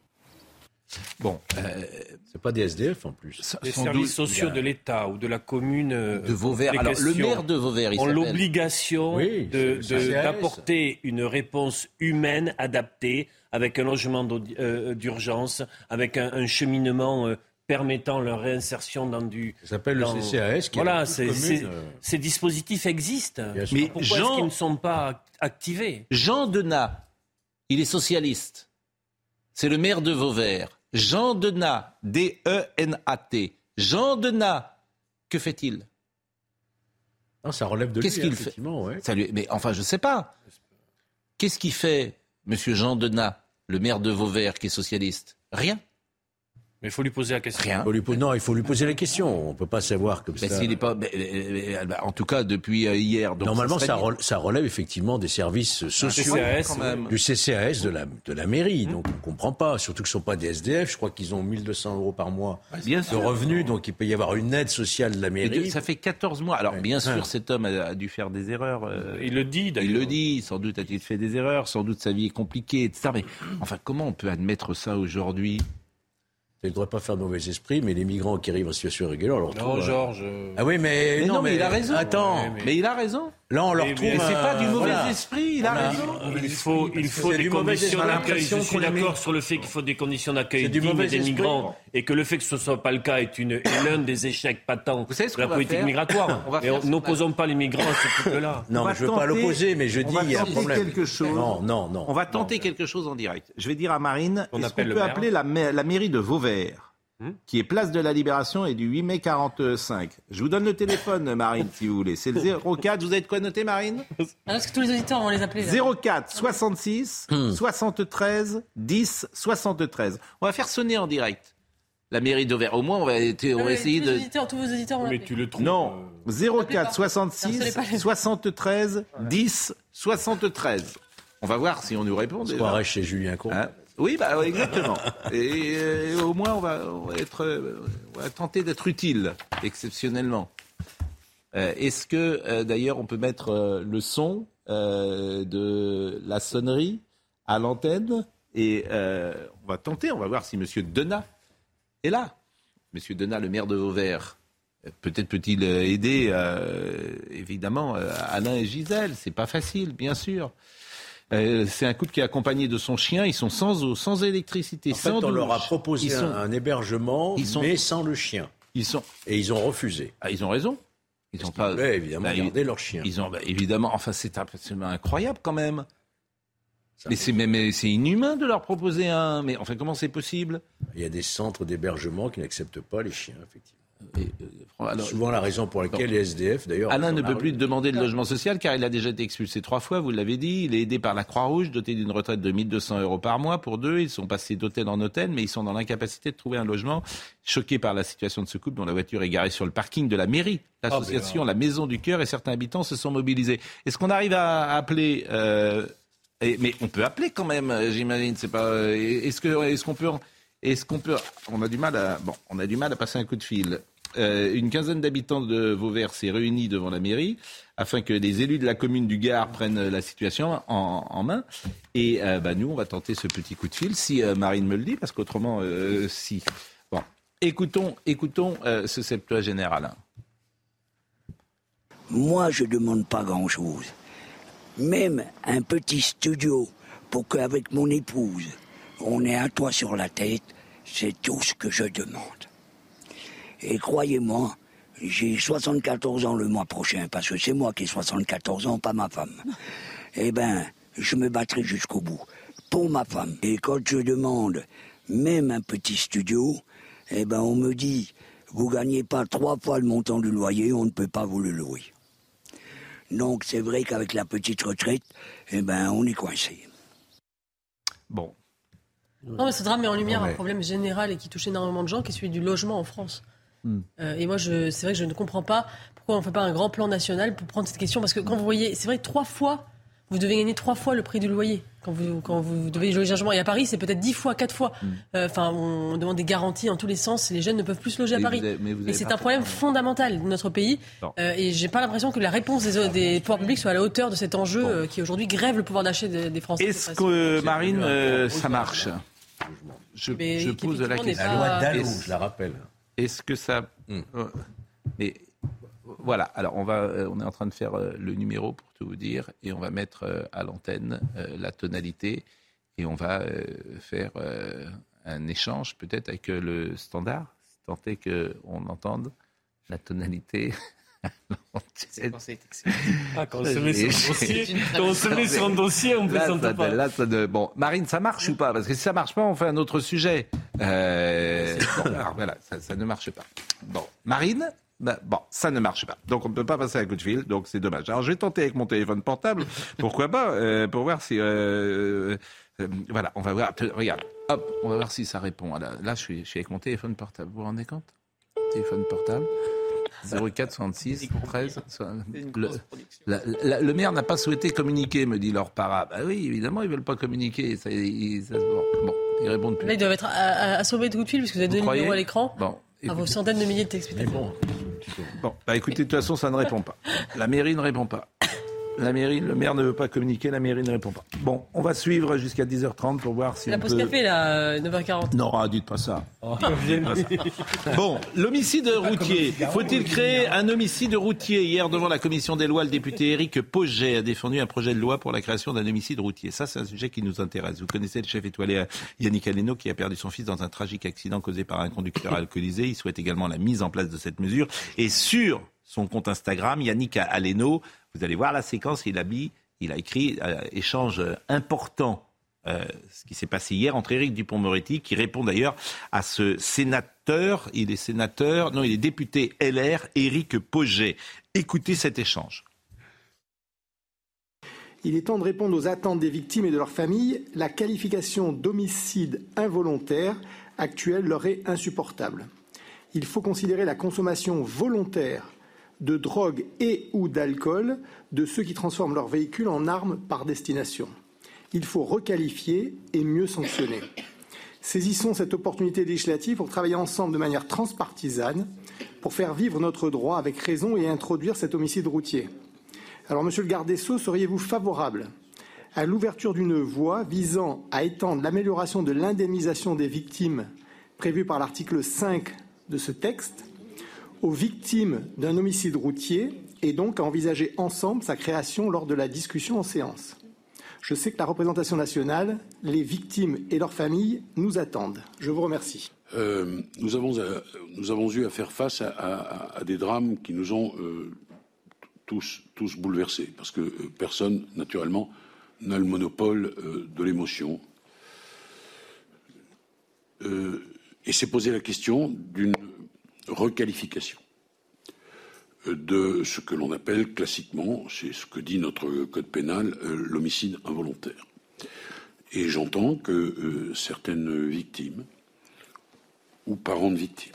Bon, euh, c'est pas des SDF en plus. Les services doute, sociaux a- de l'État ou de la commune euh, De Vauvert. Alors, le maire de Vauvert, il ont l'obligation Oui, d'apporter une réponse humaine adaptée avec un logement d'audi- euh, d'urgence, avec un, un cheminement euh, permettant leur réinsertion dans du. Ça s'appelle le CCAS qui Voilà, euh. ces dispositifs existent. Mais Pourquoi est-ce Jean- qu'ils ne sont pas activés? Jean Denat, il est socialiste. C'est le maire de Vauvert. Jean Denat, D-E-N-A-T. Jean Denat, que fait-il? Non, ça relève de Qu'est-ce qu'il fait? effectivement, ouais. Ça lui- Mais enfin, je ne sais pas. Qu'est-ce qu'il fait, monsieur Jean Denat, le maire de Vauvert, qui est socialiste? Rien. Mais il faut lui poser la question. Rien. Faut lui po- non, il faut lui poser la question. On peut pas savoir comme ça. s'il est pas, mais, euh, euh, en tout cas depuis euh, hier. Donc Normalement, ça, ça, serait- rel- ça relève effectivement des services sociaux CCAS, quand même. du CCAS de la, de la mairie. Donc on comprend pas. Surtout que ce ne sont pas des SDF. Je crois qu'ils ont 1200 euros par mois Bien de sûr. revenus. Donc il peut y avoir une aide sociale de la de- mairie. ça fait 14 mois. Alors, bien sûr, Ouais. cet homme a, a dû faire des erreurs. euh, Il le dit d'ailleurs. il le dit. Sans doute a-t-il fait des erreurs. Sans doute sa vie est compliquée, etc. Mais enfin, comment on peut admettre ça aujourd'hui? Ne devrait pas faire de mauvais esprit, mais les migrants qui arrivent en situation irrégulière, on leur Non, euh, Georges. euh, Ah oui, mais, Mais non, mais il a raison. Attends. Ouais, mais- Mais il a raison. Là, on leur trouve. mais c'est pas du mauvais voilà. esprit, il a On a- raison. Il faut, il faut des du mauvais conditions d'accueil. Je suis d'accord sur le fait qu'il faut des conditions d'accueil dignes des esprit. migrants et que le fait que ce ne soit pas le cas est, une, est l'un des échecs patents savez ce de la politique faire migratoire. On va Mais faire on- ce- n'opposons pas les migrants à ce truc-là. Non, je veux pas tenter- l'opposer, mais je on dis va il y a un tenter problème. quelque chose. Non, non, non. On va tenter quelque chose en direct. Je vais dire à Marine, On est-ce qu'on appelle peut le maire. appeler la, ma- la mairie de Vauvert, qui est place de la Libération et du 8 mai 45. Je vous donne le téléphone, Marine, si vous voulez. C'est le 04. Vous avez de quoi noter, Marine Ah, Parce que tous les auditeurs vont les appeler. là. 04 66 73 10 73. On va faire sonner en direct la mairie d'Auvert. Au moins, on va, on va oui, essayer tous les de. auditeurs, tous vos auditeurs vont Mais tu le trouves. Non, Appelez 04 pas. 66 Harcelez pas les- 73 10 73. On va voir si on nous répond. On se déjà. chez Julien Courbet. Hein oui, bah, ouais, exactement. Et euh, au moins, on va, être, euh, tenter d'être utile, exceptionnellement. Euh, Est-ce que, d'ailleurs, on peut mettre le son de la sonnerie à l'antenne Et on va tenter, on va voir si Monsieur Denat est là. Monsieur Denat, le maire de Vauvert. Peut-être peut-il aider, évidemment, Alain et Gisèle. C'est pas facile, bien sûr. Euh, c'est un couple qui est accompagné de son chien. Ils sont sans eau, sans électricité, En fait, sans on leur a proposé Ils sont- un, hébergement, ils sont- mais sans le chien. Ils sont. Et ils ont refusé. Ah, ils ont raison. Ils ont pas. voulaient, évidemment, Bah, garder ils- leur chien. Ils ont bah, évidemment. Enfin, c'est absolument incroyable quand même. mais c'est même c'est inhumain de leur proposer un. Mais enfin, comment c'est possible? Il y a des centres d'hébergement qui n'acceptent pas les chiens, effectivement. Et, euh, alors- Souvent la raison pour laquelle les SDF, d'ailleurs. Alain ne peut plus demander de logement social car il a déjà été expulsé trois fois, vous l'avez dit. Il est aidé par la Croix-Rouge, doté d'une retraite de 1200 euros par mois pour deux. Ils sont passés d'hôtel en hôtel, mais ils sont dans l'incapacité de trouver un logement. Choqués par la situation de ce couple dont la voiture est garée sur le parking de la mairie. L'association La Maison du Cœur et certains habitants se sont mobilisés. Est-ce qu'on arrive à appeler euh, et- Mais on peut appeler quand même, euh, j'imagine. C'est pas. Est-ce qu'on peut est-ce qu'on peut On a du mal à passer un coup de fil. Euh, une quinzaine d'habitants de Vauvert s'est réunis devant la mairie afin que les élus de la commune du Gard prennent la situation en, main. Et euh, bah, nous, on va tenter ce petit coup de fil si euh, Marine me le dit, parce qu'autrement, si. Bon, écoutons, écoutons ce septuagénaire Alain. Moi, je demande pas grand-chose. Même un petit studio pour qu'avec mon épouse, on ait un toit sur la tête, c'est tout ce que je demande. Et croyez-moi, j'ai 74 ans le mois prochain, parce que c'est moi qui ai 74 ans, pas ma femme. Eh ben, je me battrai jusqu'au bout, pour ma femme. Et quand je demande même un petit studio, eh ben, on me dit, vous gagnez pas trois fois le montant du loyer, on ne peut pas vous le louer. Donc c'est vrai qu'avec la petite retraite, eh ben, on est coincé. Bon. Non, mais ce drame met en lumière Non, mais- un problème général et qui touche énormément de gens, qui est celui du logement en France. Euh, et moi, c'est vrai que je ne comprends pas pourquoi on ne fait pas un grand plan national pour prendre cette question. Parce que quand vous voyez, c'est vrai, trois fois, vous devez gagner trois fois le prix du loyer quand vous, quand vous devez loger logement. Et à Paris, c'est peut-être dix fois, quatre fois. Euh, Enfin, on demande des garanties en tous les sens. Les jeunes ne peuvent plus se loger à Paris. vous avez- et c'est un problème fondamental de notre pays. Euh, et j'ai pas l'impression que la réponse des, des pouvoirs publics soit à la hauteur de cet enjeu euh, qui aujourd'hui grève le pouvoir d'achat des, des Français. Est-ce que Marine, euh, ça marche? Je, pose la question. La loi Est-ce- je la rappelle. Est-ce que ça. Euh, Mais voilà, alors on, va, euh, on est en train de faire euh, le numéro pour tout vous dire et on va mettre à l'antenne la tonalité et on va faire un échange peut-être avec le standard, si tant est qu'on entende la tonalité. à. Ah, quand on se met sur un dossier, quand on se met sur un dossier, on Là, plaisante ça- pas. là, ça ne- bon, Marine, ça marche ou pas? Parce que si ça marche pas, on fait un autre sujet. Euh, bon, alors voilà, ça, ça ne marche pas. Bon, Marine bah, bon, ça ne marche pas. Donc on ne peut pas passer un coup de fil, donc c'est dommage. Alors je vais tenter avec mon téléphone portable, pourquoi pas, euh, pour voir si... euh, voilà, on va voir. Regarde, hop, on va voir si ça répond. Là, là je, suis, je suis avec mon téléphone portable. Vous vous rendez compte? Téléphone portable. 04 66 13. Le, la- la- le maire n'a pas souhaité communiquer, me dit leur para. Bah oui, évidemment, ils veulent pas communiquer. Ça, ils, ça se voit. Bon, ils répondent plus. Là, ils doivent être assommés de coups de fil, parce que vous avez Vous donné le croyez numéro à l'écran. Bon, À vos centaines de milliers de téléspectateurs. Bon, bah écoutez, de toute façon, ça ne répond pas. La mairie ne répond pas. La mairie, le maire ne veut pas communiquer, la mairie ne répond pas. Bon, on va suivre jusqu'à 10h30 pour voir si La on pause peut... café, là, euh, 9h40. Non, dites pas ça. Bon, l'homicide routier. Faut-il créer un homicide routier Hier, devant la commission des lois, le député Éric Poget a défendu un projet de loi pour la création d'un homicide routier. Ça, c'est un sujet qui nous intéresse. Vous connaissez le chef étoilé euh, Yannick Aleno qui a perdu son fils dans un tragique accident causé par un conducteur alcoolisé. Il souhaite également la mise en place de cette mesure. Et sur son compte Instagram, Yannick Aleno, vous allez voir la séquence, il a il a écrit euh, échange important euh, ce qui s'est passé hier entre Éric Dupont-Moretti, qui répond d'ailleurs à ce sénateur, il est sénateur, non, il est député LR, Éric Poget. Écoutez cet échange. Il est temps de répondre aux attentes des victimes et de leurs familles. La qualification d'homicide involontaire actuelle leur est insupportable. Il faut considérer la consommation volontaire de drogue et ou d'alcool de ceux qui transforment leur véhicule en arme par destination il faut requalifier et mieux sanctionner. Saisissons cette opportunité législative pour travailler ensemble de manière transpartisane pour faire vivre notre droit avec raison et introduire cet homicide routier. Alors, monsieur le garde des Sceaux, seriez-vous favorable à l'ouverture d'une voie visant à étendre l'amélioration de l'indemnisation des victimes prévue par l'article 5 de ce texte aux victimes d'un homicide routier et donc à envisager ensemble sa création lors de la discussion en séance je sais que la représentation nationale, les victimes et leurs familles nous attendent. Je vous remercie. Euh, nous, avons, euh, nous, avons, eu à faire face à, des drames qui nous ont euh, tous, tous, bouleversés, parce que personne, naturellement, n'a le monopole de l'émotion. et s'est posé la question d'une requalification de ce que l'on appelle classiquement, c'est ce que dit notre code pénal, euh, l'homicide involontaire. Et j'entends que euh, certaines victimes ou parents de victimes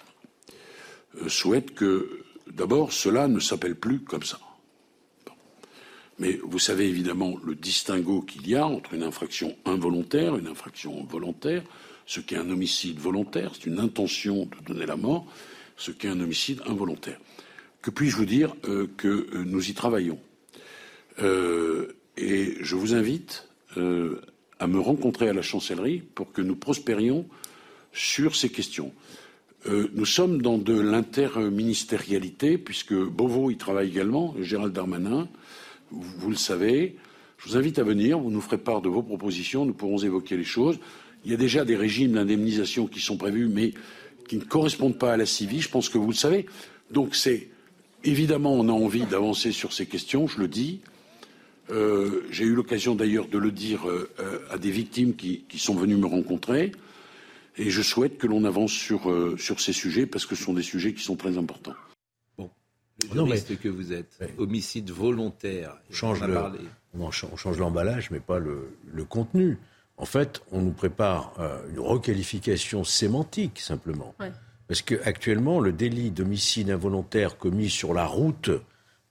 euh, souhaitent que d'abord cela ne s'appelle plus comme ça. Mais vous savez évidemment le distinguo qu'il y a entre une infraction involontaire une infraction volontaire. Ce qu'est un homicide volontaire, c'est une intention de donner la mort. Ce qu'est un homicide involontaire que puis-je vous dire euh, que euh, nous y travaillons euh, Et je vous invite à me rencontrer à la chancellerie pour que nous prospérions sur ces questions. Nous sommes dans de l'interministérialité, puisque Beauvau y travaille également, Gérald Darmanin, vous, le savez. Je vous invite à venir, vous nous ferez part de vos propositions, nous pourrons évoquer les choses. Il y a déjà des régimes d'indemnisation qui sont prévus, mais qui ne correspondent pas à la CIVI, je pense que vous le savez. Donc c'est Évidemment, on a envie d'avancer sur ces questions, je le dis. Euh, J'ai eu l'occasion d'ailleurs de le dire euh, à des victimes qui, qui, sont venues me rencontrer. Et je souhaite que l'on avance sur, euh, sur ces sujets parce que ce sont des sujets qui sont très importants. Bon. Le mais... que vous êtes, ouais. homicide volontaire. On change, le, on change l'emballage, mais pas le, le, contenu. En fait, on nous prépare euh, une requalification sémantique, simplement. Ouais. Parce qu'actuellement, le délit d'homicide involontaire commis sur la route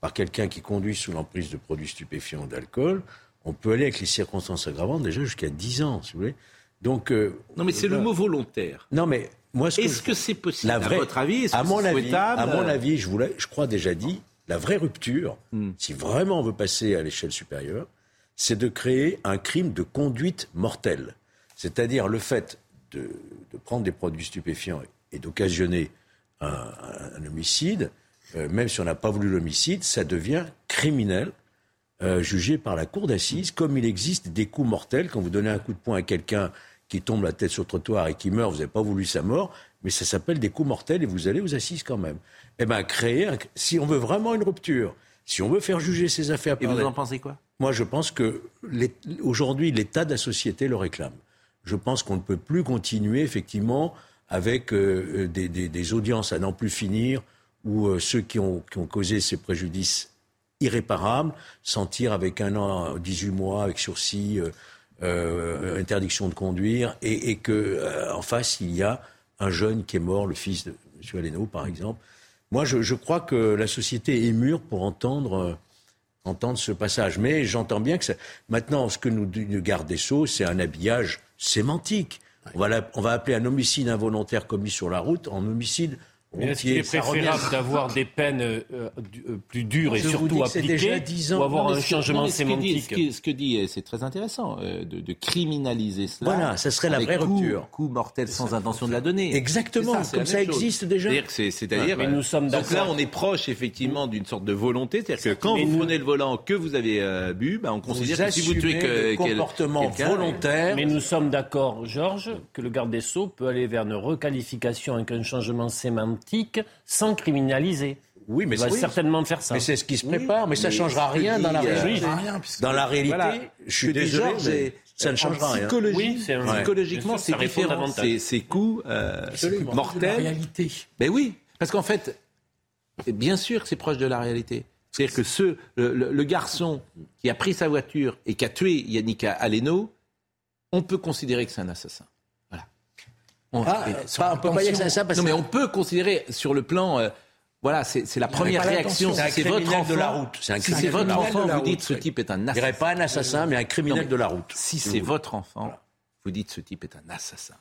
par quelqu'un qui conduit sous l'emprise de produits stupéfiants ou d'alcool, on peut aller avec les circonstances aggravantes déjà jusqu'à 10 ans, si vous voulez. Donc, euh, non, mais c'est le mot volontaire. Non, mais moi, ce est-ce que c'est -ce possible? La vraie, À votre avis, est-ce à que mon c'est avis, souhaitable? à mon avis, je vous je crois déjà dit, la vraie rupture, mm. si vraiment on veut passer à l'échelle supérieure, c'est de créer un crime de conduite mortelle. C'est-à-dire le fait de, de prendre des produits stupéfiants et d'occasionner un, un, un, homicide, euh, même si on n'a pas voulu l'homicide, ça devient criminel, euh, jugé par la cour d'assises, comme il existe des coups mortels. Quand vous donnez un coup de poing à quelqu'un qui tombe la tête sur le trottoir et qui meurt, vous n'avez pas voulu sa mort, mais ça s'appelle des coups mortels et vous allez aux assises quand même. Eh bien, créer, un, si on veut vraiment une rupture, si on veut faire juger ces affaires... Et vous en pensez quoi? Moi, je pense que aujourd'hui, l'état de la société le réclame. Je pense qu'on ne peut plus continuer, effectivement, avec euh, des, des, audiences à n'en plus finir, où euh, ceux qui ont, causé ces préjudices irréparables s'en tirent avec un an, 18 mois, avec sursis, euh, euh, interdiction de conduire, et, et que en face il y a un jeune qui est mort, le fils de M. Aleno, par exemple. Moi, je, crois que la société est mûre pour entendre entendre ce passage. Mais j'entends bien que ça... maintenant, ce que nous, nous garde des Sceaux, c'est un habillage sémantique. On va, la, on va, appeler un homicide involontaire commis sur la route en homicide Mais est-ce qu'il est préférable d'avoir des peines euh, du- euh, plus dures et Je surtout appliquées 10 ans. ou avoir Non, un ce que- changement non, ce que dit- sémantique ce que- Ce que dit, euh, c'est très intéressant, euh, de, de criminaliser cela. Voilà, ça serait la vraie coup- rupture. Coup mortel sans intention de la donner. Exactement, c'est comme ça chose. existe déjà. C'est-à-dire euh, nous sommes donc là, on est proche effectivement d'une sorte de volonté, c'est-à-dire que quand vous nous- prenez le volant que vous avez euh, bu, bah, on considère que si vous tuez que, comportement volontaire. Mais nous sommes d'accord, Georges, que le garde des Sceaux peut aller vers une requalification avec un changement sémantique sans criminaliser. Oui, mais Il va c'est- certainement faire ça. Mais c'est ce qui se prépare, mais ça mais ne changera rien dit, dans la euh, réalité. Rien, puisque- Dans la réalité, Voilà. je suis désolé, ça ne changera rien. psychologiquement, c'est différent. ces coups euh, de la mortels. réalité. Ben oui, parce qu'en fait, bien sûr que c'est proche de la réalité. C'est-à-dire que ce, le, le- le garçon qui a pris sa voiture et qui a tué Yannick Aleno, on peut considérer que c'est un assassin. Voilà. On, Ah, mais- pas- on peut pas dire que c'est ça parce non, mais on peut considérer sur le plan. euh, voilà, c'est c'est la première réaction. Si C'est votre criminel enfant, de la route. C'est un si c'est criminel votre de la enfant, route. vous dites ce type est un Je assassin. dirais pas un assassin, mais un criminel Non, mais de la route. Si c'est votre enfant, vous dites ce type est un assassin.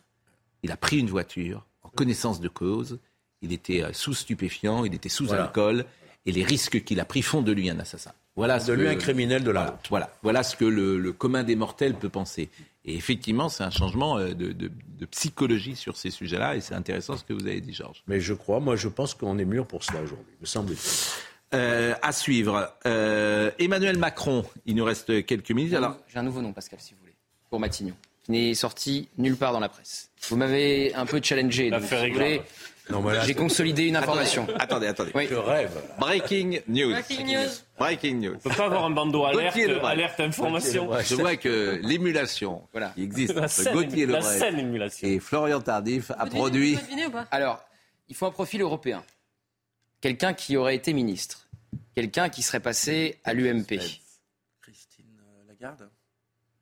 Il a pris une voiture en connaissance de cause, il était euh, sous stupéfiant, il était sous Voilà. alcool, et les risques qu'il a pris font de lui un assassin. Voilà ce De lui que- un criminel de la voilà, route. Voilà, voilà ce que le, le commun des mortels peut penser. Et effectivement, c'est un changement euh, de, de- de psychologie sur ces sujets-là, et c'est intéressant ce que vous avez dit, Georges. Mais je crois, moi je pense qu'on est mûr pour cela aujourd'hui, me semble-t-il. Euh, à suivre, euh, Emmanuel Macron, il nous reste quelques minutes. Alors, J'ai un nouveau nom, Pascal, si vous voulez, pour Matignon, qui n'est sorti nulle part dans la presse. Vous m'avez un peu challengé. donc, si vous voulez, J'ai consolidé une information. attendez, attendez. Oui. je rêve. Breaking news. Breaking news. Breaking news. On peut pas avoir un bandeau alerte, alerte information. Je vois que l'émulation Voilà. qui existe La entre Gauthier la Lebret et Florian Tardif a devinez- produit. vous devinez ou pas Alors, il faut un profil européen. Quelqu'un qui aurait été ministre. Quelqu'un qui serait passé à l'UMP. Christine Lagarde.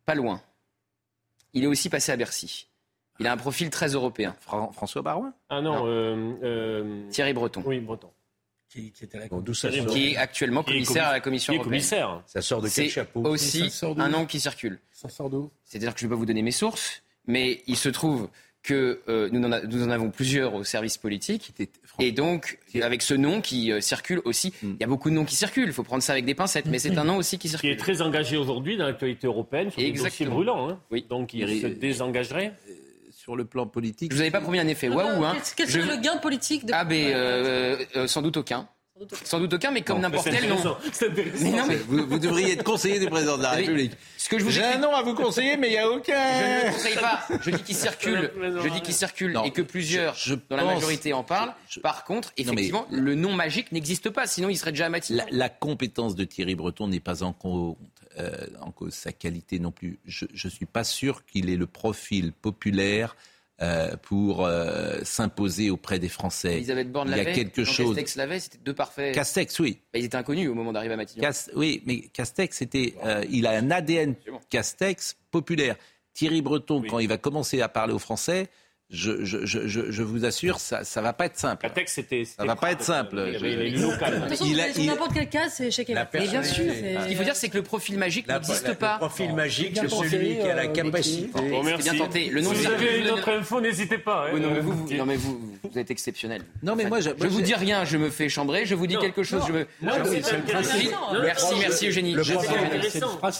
Pas loin. Il est aussi passé à Bercy. Il a un profil très européen. Fran- François Barouin Ah non, euh, euh, Thierry Breton, oui, Breton. Qui, qui était là. Bon, D'où ça Thierry sort? Qui est actuellement Qui est commissaire commis- à la Commission Qui est européenne. commissaire. Ça sort de quel C'est chapeau? aussi un nom qui circule. Ça sort d'où? C'est-à-dire que je ne vais pas vous donner mes sources, mais il se trouve que euh, nous, en a- nous en avons plusieurs au service politique. Et donc, avec ce nom qui euh, circule aussi, Hmm. il y a beaucoup de noms qui circulent, il faut prendre ça avec des pincettes, mais c'est un nom aussi qui Qui est circule. très engagé aujourd'hui dans l'actualité européenne sur des dossiers Exactement. brûlants. hein. Oui. Donc il Il- se désengagerait. Sur le plan politique. Je vous avais pas promis un effet waouh, hein. Quel Je- serait le gain politique de... Ah, ben, euh, euh, sans doute aucun. Sans doute aucun, mais comme n'importe quel nom. C'est intéressant. Mais non, mais Vous, vous devriez être conseiller du président de la République. ce que je vous J'ai un nom à vous conseiller, mais il n'y a Je ne aucun. le conseille pas. Je dis qu'il circule. Je dis qu'il circule Non, et que plusieurs je- je dans la majorité en parlent. je- Par contre, mais- effectivement, le nom magique n'existe pas. Sinon, il serait déjà à. La, la compétence de Thierry Breton n'est pas en cause, euh, en cause sa qualité non plus. Je ne suis pas sûr qu'il ait le profil populaire euh, pour euh, s'imposer auprès des Français. Elisabeth Borne Il y a quelque chose. Castex l'avait. C'était deux parfaits. Castex, oui. Bah, ils étaient inconnus au moment d'arriver à Matignon. Cas- oui, mais Castex, c'était, euh, il a un ADN Castex populaire. Thierry Breton, quand il va commencer à parler aux Français, je, je, je, je, je vous assure, ça ne va pas être simple. Castex, c'était. Ça va pas être simple. Il y avait Je- les local. De toute façon, Il a- il- n'importe quel cas, c'est échec. Mais bien sûr. Ce qu'il faut dire, c'est que le profil magique n'existe pas. Le profil magique, c'est celui qui a la euh, capacité. Bon, merci. bien tenté. Le nom si vous avez une autre info, n'hésitez pas. hein. Oui, non, mais vous, vous- Ok. non, mais vous, vous êtes exceptionnel. Non, mais moi, je, moi, vous dis rien, je me fais chambrer. Je vous dis Non, quelque chose, je me. Non, je- Merci, merci Eugénie. Le.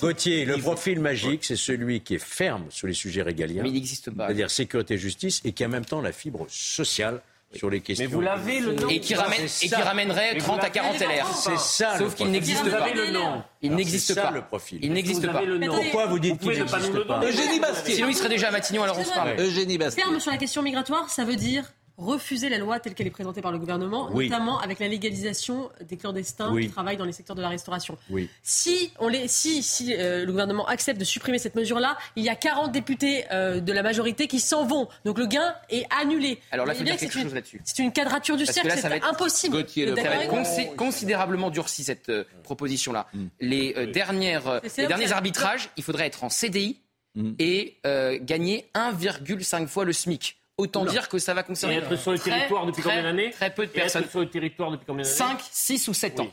Gauthier, le profil magique, c'est celui qui est ferme sur les sujets régaliens, Mais il n'existe pas. c'est-à-dire sécurité et justice, et qui a en même temps la fibre sociale sur les questions. Mais vous l'avez le nom. Et qui, ramène, et qui ramènerait Mais vous 30 à l'avez 40 LR. C'est ça. le Sauf qu'il n'existe Vous pas. avez le nom. Il n'existe c'est ça, pas. le profil. Il n'existe pas. le nom. Pourquoi vous dites qu'il n'existe le pas. Eugénie Bastier. Sinon, il serait déjà à Matignon, alors on se parle. Eugénie Bastier. Terme sur la question migratoire, ça veut dire refuser la loi telle qu'elle est présentée par le gouvernement, Oui. notamment avec la légalisation des clandestins Oui. qui travaillent dans les secteurs de la restauration. Oui. Si, on les, si, si euh, le gouvernement accepte de supprimer cette mesure-là, il y a 40 députés euh, de la majorité qui s'en vont. Donc le gain est annulé. Alors là, il faut dire que quelque c'est une- chose là-dessus. C'est une quadrature du Parce cercle, là, ça c'est va être- impossible. Gauthier. Ça va être consi- considérablement durci cette euh, proposition-là. Mm. Les dernières, les derniers arbitrages, il faudrait être en CDI Mm. et euh, gagner 1,5 fois le SMIC. Autant Oula. dire que ça va Et concerner être sur le très, territoire depuis très, combien d'années Très peu de Et être personnes. sur le territoire depuis combien d'années 5, 6 ou 7 ans. Oui.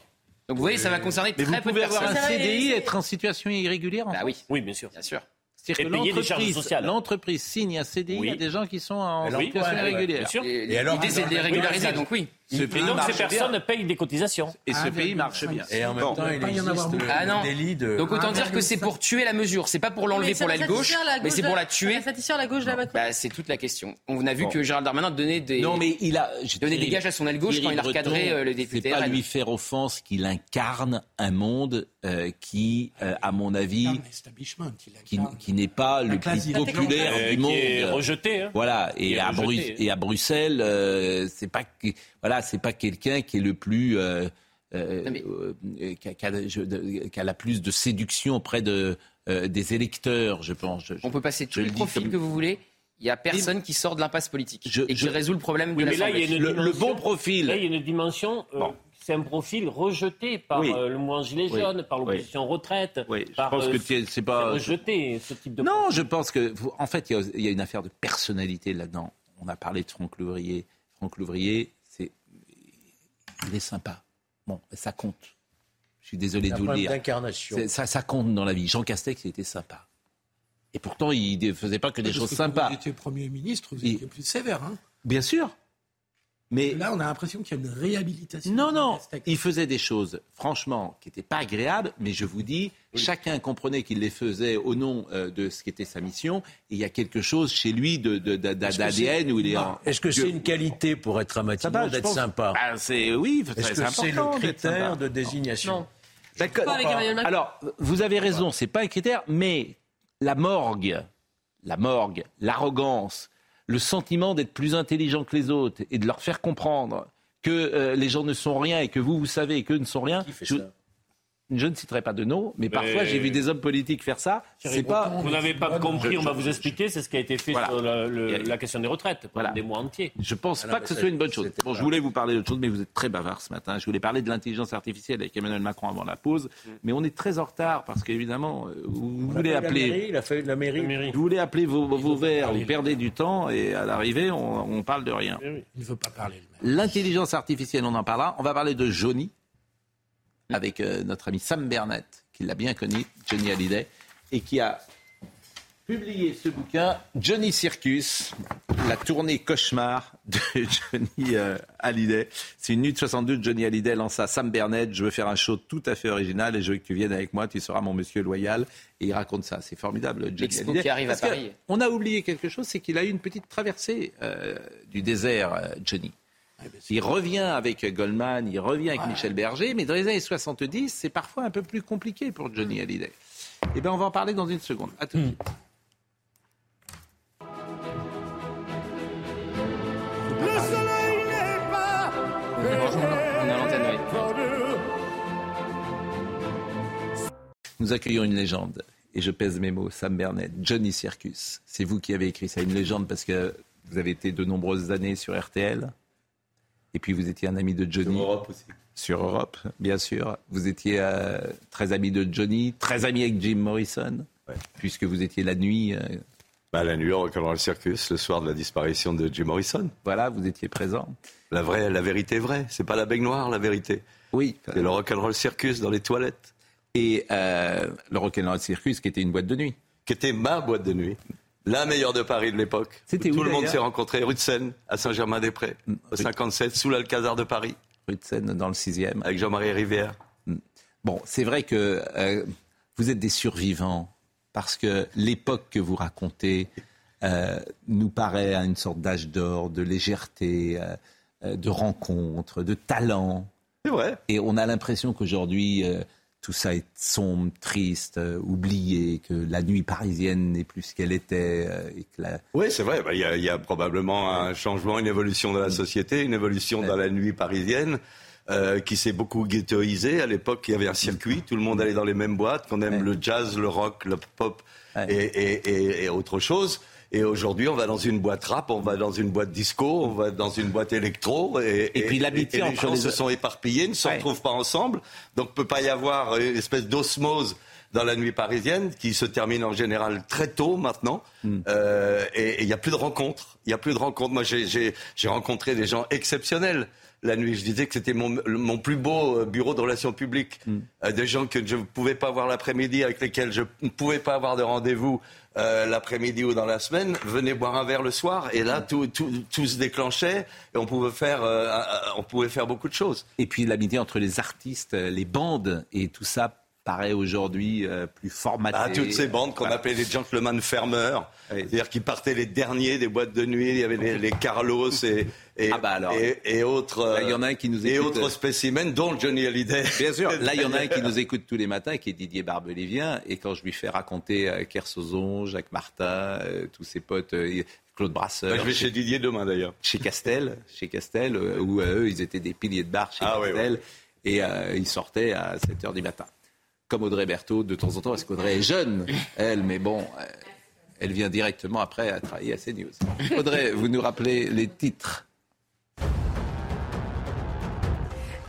Donc vous voyez, ça va concerner Mais très vous peu de pouvez avoir personnes. un CDI, être en situation irrégulière. en Bah oui, Oui, bien sûr. bien sûr. C'est-à-dire Et que l'entreprise- sociales. l'entreprise signe un CDI Oui. à des gens qui sont en Oui, situation irrégulière. bien sûr. Et L'idée, c'est de les régulariser, donc oui. Ce Et pays donc ces personnes bien. payent des cotations. Et ce pays marche bien. Et en même Bon. temps, il pas y en avoir le, Ah non. le délit de. Donc autant dire que c'est pour tuer la mesure. C'est pas pour l'enlever pour l'aile gauche, la mais gauche c'est pour la tuer. satisfaire la gauche de la Macron. Bah, c'est toute la question. On a vu Bon. que Gérald Darmanin donnait des, Non, mais il a donnait des gages à son aile gauche quand il a recadré Breton, euh, le député. C'est pas lui faire offense qu'il incarne un monde euh, qui, euh, à mon avis, Un establishment, il qui, qui n'est pas le plus populaire du monde. est rejeté. hein. Voilà, Qui et est à, rejeté, Bru- et à Bruxelles, c'est pas que- voilà, c'est pas quelqu'un qui est le plus euh, euh, mais- euh, qui, a, qui a- je- de- qui a la plus de séduction auprès de euh, des électeurs, je pense. Je- On peut passer tous les le profils comme- que vous voulez. Il y a personne qui sort de l'impasse politique Je- et qui je- résout le problème Oui, de mais là, il y a une Le- le dimension- bon profil. Là, il y a une dimension. euh, Bon. C'est un profil rejeté par Oui. euh, le mouvement Gilets Oui. jaunes, par l'opposition retraite. Oui, je par, pense euh, que c'est pas. rejeté ce type de. Non, je pense que, vous- en fait, il y, y a une affaire de personnalité là-dedans. On a parlé de Franck Louvrier. Franck Louvrier, il est sympa. Bon, ça compte. Je suis désolé de vous le dire. d'incarnation. C'est- Ça, ça compte dans la vie. Jean Castex, il était sympa. Et pourtant, il ne faisait pas que des Parce choses que sympas. Quand vous étiez Premier ministre, vous Il- étiez plus sévère. Hein. Bien sûr. Mais Là, on a l'impression qu'il y a une réhabilitation. non, non, il faisait des choses, franchement, qui n'étaient pas agréables, mais je vous dis, chacun comprenait qu'il les faisait au nom euh, de ce qui était sa mission. Et il y a quelque chose chez lui de, de- de- Est-ce que d'ADN où il est en. Est-ce que c'est une qualité pour être un Ça Matignon va, je d'être pense- sympa Ah, c'est oui, Est-ce que c'est important le d'être critère de désignation Non. D'accord. Alors, vous avez raison, c'est pas un critère, mais la morgue, la morgue, l'arrogance, le sentiment d'être plus intelligent que les autres et de leur faire comprendre que euh, les gens ne sont rien et que vous, vous savez et qu'eux ne sont rien. Qui fait je, ça? Je ne citerai pas de nom, mais, parfois j'ai vu des hommes politiques faire ça. C'est pas. Vous n'avez pas compris, on va vous expliquer, c'est ce qui a été fait Voilà. sur la, le- Il y a- la question des retraites pendant Voilà. des mois entiers. Je pense Ah non, pas que ce soit une bonne chose. Bon, je voulais vous parler d'autre chose, mais vous êtes très bavard ce matin. Je voulais parler de l'intelligence artificielle avec Emmanuel Macron avant la pause, mais on est très en retard parce qu'évidemment, euh, vous On voulez appeler. mairie, Il a fait de la mairie. Vous voulez appeler vos, vos verts, vous perdez du temps et à l'arrivée, on, on parle de rien. Il ne veut pas parler. L'intelligence artificielle, on en parlera. On va parler de Johnny avec euh, notre ami Sam Bernett, qui l'a bien connu, Johnny Hallyday, et qui a publié ce bouquin, Johnny Circus, la tournée cauchemar de Johnny euh, Hallyday. C'est une nuit de 62, Johnny Hallyday lance à Sam Bernett, je veux faire un show tout à fait original et je veux que tu viennes avec moi, tu seras mon monsieur loyal. Et il raconte ça, c'est formidable, Johnny L'expo Hallyday. qui arrive à Parce Paris. On a oublié quelque chose, c'est qu'il a eu une petite traversée euh, du désert, euh, Johnny. Il revient avec Goldman, il revient avec Michel Berger, mais dans les années 70, c'est parfois un peu plus compliqué pour Johnny Hallyday. Eh bien, on va en parler dans une seconde. À tout de suite. On a l'antenne, oui. Nous accueillons une légende, et je pèse mes mots, Sam Bernett, Johnny Circus. C'est vous qui avez écrit ça, une légende parce que vous avez été de nombreuses années sur RTL, et puis vous étiez un ami de Johnny. Sur Europe aussi. Sur Europe, bien sûr. Vous étiez euh, très ami de Johnny, très ami avec Jim Morrison, puisque vous étiez la nuit. euh, Bah, la nuit, au Rock'n'Roll Circus, le soir de la disparition de Jim Morrison. Voilà, vous étiez présent. La vraie, la vérité est vraie. C'est pas la baignoire, la vérité. Oui. C'est le Rock'n'Roll Circus dans les toilettes. Et euh, le Rock'n'Roll Circus, qui était une boîte de nuit. Qui était ma boîte de nuit. La meilleure de Paris de l'époque. C'était Tout où, le monde s'est rencontré rue de Seine, à Saint-Germain-des-Prés, au 57, sous l'Alcazar de Paris. Rue de Seine, dans le 6e. Avec Jean-Marie Rivière. Bon, c'est vrai que euh, vous êtes des survivants parce que l'époque que vous racontez euh, nous paraît à une sorte d'âge d'or, de légèreté, euh, de rencontre, de talent. C'est vrai. Et on a l'impression qu'aujourd'hui, tout ça est sombre, triste, euh, oublié, que la nuit parisienne n'est plus ce qu'elle était. euh, et que la... Oui, c'est vrai. Bah, Il y, a- il y a probablement un changement, une évolution de la société, une évolution dans la nuit parisienne. euh, qui s'est beaucoup ghettoisée. À l'époque, il y avait un circuit, tout le monde allait dans les mêmes boîtes, qu'on aime le jazz, le rock, le pop et, et- et- et autre chose. Et aujourd'hui, on va dans une boîte rap, on va dans une boîte disco, on va dans une boîte électro. Et, Et puis l'amitié les gens les- se sont éparpillés, ne se Ouais. retrouvent pas ensemble. Donc, peut pas y avoir une espèce d'osmose dans la nuit parisienne qui se termine en général très tôt maintenant. Hmm. Euh, et il n'y a plus de rencontres. Il y a plus de rencontres. Moi, j'ai- rencontré des gens exceptionnels la nuit. Je disais que c'était mon, mon plus beau euh, bureau de relations publiques. Hmm. Euh, des gens que je ne pouvais pas voir l'après-midi, avec lesquels je ne pouvais pas avoir de rendez-vous euh, l'après-midi ou dans la semaine, venez boire un verre le soir. Et là, tout, tout, tout se déclenchait et on pouvait, faire, euh, on pouvait faire beaucoup de choses. Et puis l'amitié entre les artistes, les bandes et tout ça paraît aujourd'hui euh, plus formaté. Ah, toutes ces bandes qu'on appelait les gentlemen fermeurs, c'est-à-dire qui partaient les derniers des boîtes de nuit, il y avait les, Carlos et, et, ah bah alors, et, autres. il y en a un qui nous écoute. Et autres spécimens, dont Johnny Hallyday. Bien sûr. Là, il y en a un qui nous écoute tous les matins, qui est Didier Barbelivien. Et quand je lui fais raconter euh, Kersozon, Jacques Martin, euh, tous ses potes, Claude Brasseur. Bah, je vais chez Didier demain d'ailleurs. Chez Castel, chez Castel, où eux, ils étaient des piliers de bar chez ah Castel. Et ils sortaient à 7 h du matin comme Audrey Berthaud de temps en temps, parce qu'Audrey est jeune, elle, mais bon, euh, elle vient directement après à travailler à CNews. Audrey, vous nous rappelez les titres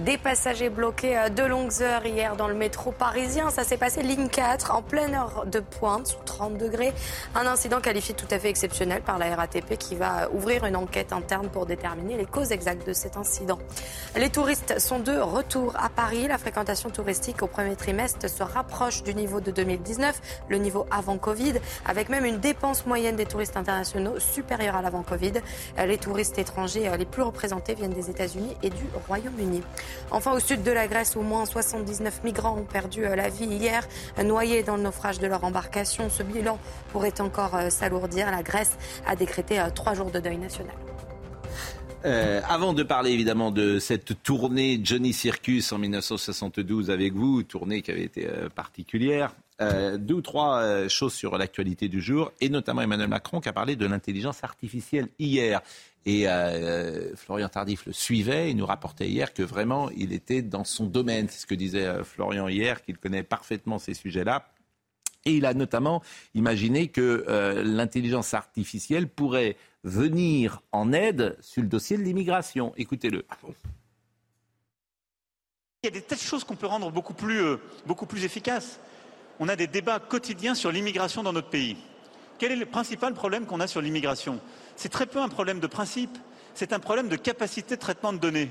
Des passagers bloqués euh, de longues heures hier dans le métro parisien. Ça s'est passé ligne 4 en pleine heure de pointe sous 30 degrés. Un incident qualifié tout à fait exceptionnel par la RATP qui va ouvrir une enquête interne pour déterminer les causes exactes de cet incident. Les touristes sont de retour à Paris. La fréquentation touristique au premier trimestre se rapproche du niveau de 2019, le niveau avant Covid, avec même une dépense moyenne des touristes internationaux supérieure à l'avant Covid. Les touristes étrangers les plus représentés viennent des États-Unis et du Royaume-Uni. Enfin, au sud de la Grèce, au moins 79 migrants ont perdu euh, la vie hier, noyés dans le naufrage de leur embarcation. Ce bilan pourrait encore euh, s'alourdir. La Grèce a décrété euh, trois jours de deuil national. avant de parler évidemment de cette tournée Johnny Circus en 1972 avec vous, tournée qui avait été particulière, deux ou trois choses sur l'actualité du jour, et notamment Emmanuel Macron qui a parlé de l'intelligence artificielle hier. Et euh, Florian Tardif le suivait et nous rapportait hier que vraiment il était dans son domaine. C'est ce que disait euh, Florian hier, qu'il connaît parfaitement ces sujets-là. Et il a notamment imaginé que euh, l'intelligence artificielle pourrait venir en aide sur le dossier de l'immigration. Écoutez-le. Il y a des tas de choses qu'on peut rendre beaucoup plus efficaces. On a des débats quotidiens sur l'immigration dans notre pays. Quel est le principal problème qu'on a sur l'immigration? C'est très peu un problème de principe, c'est un problème de capacité de traitement de données.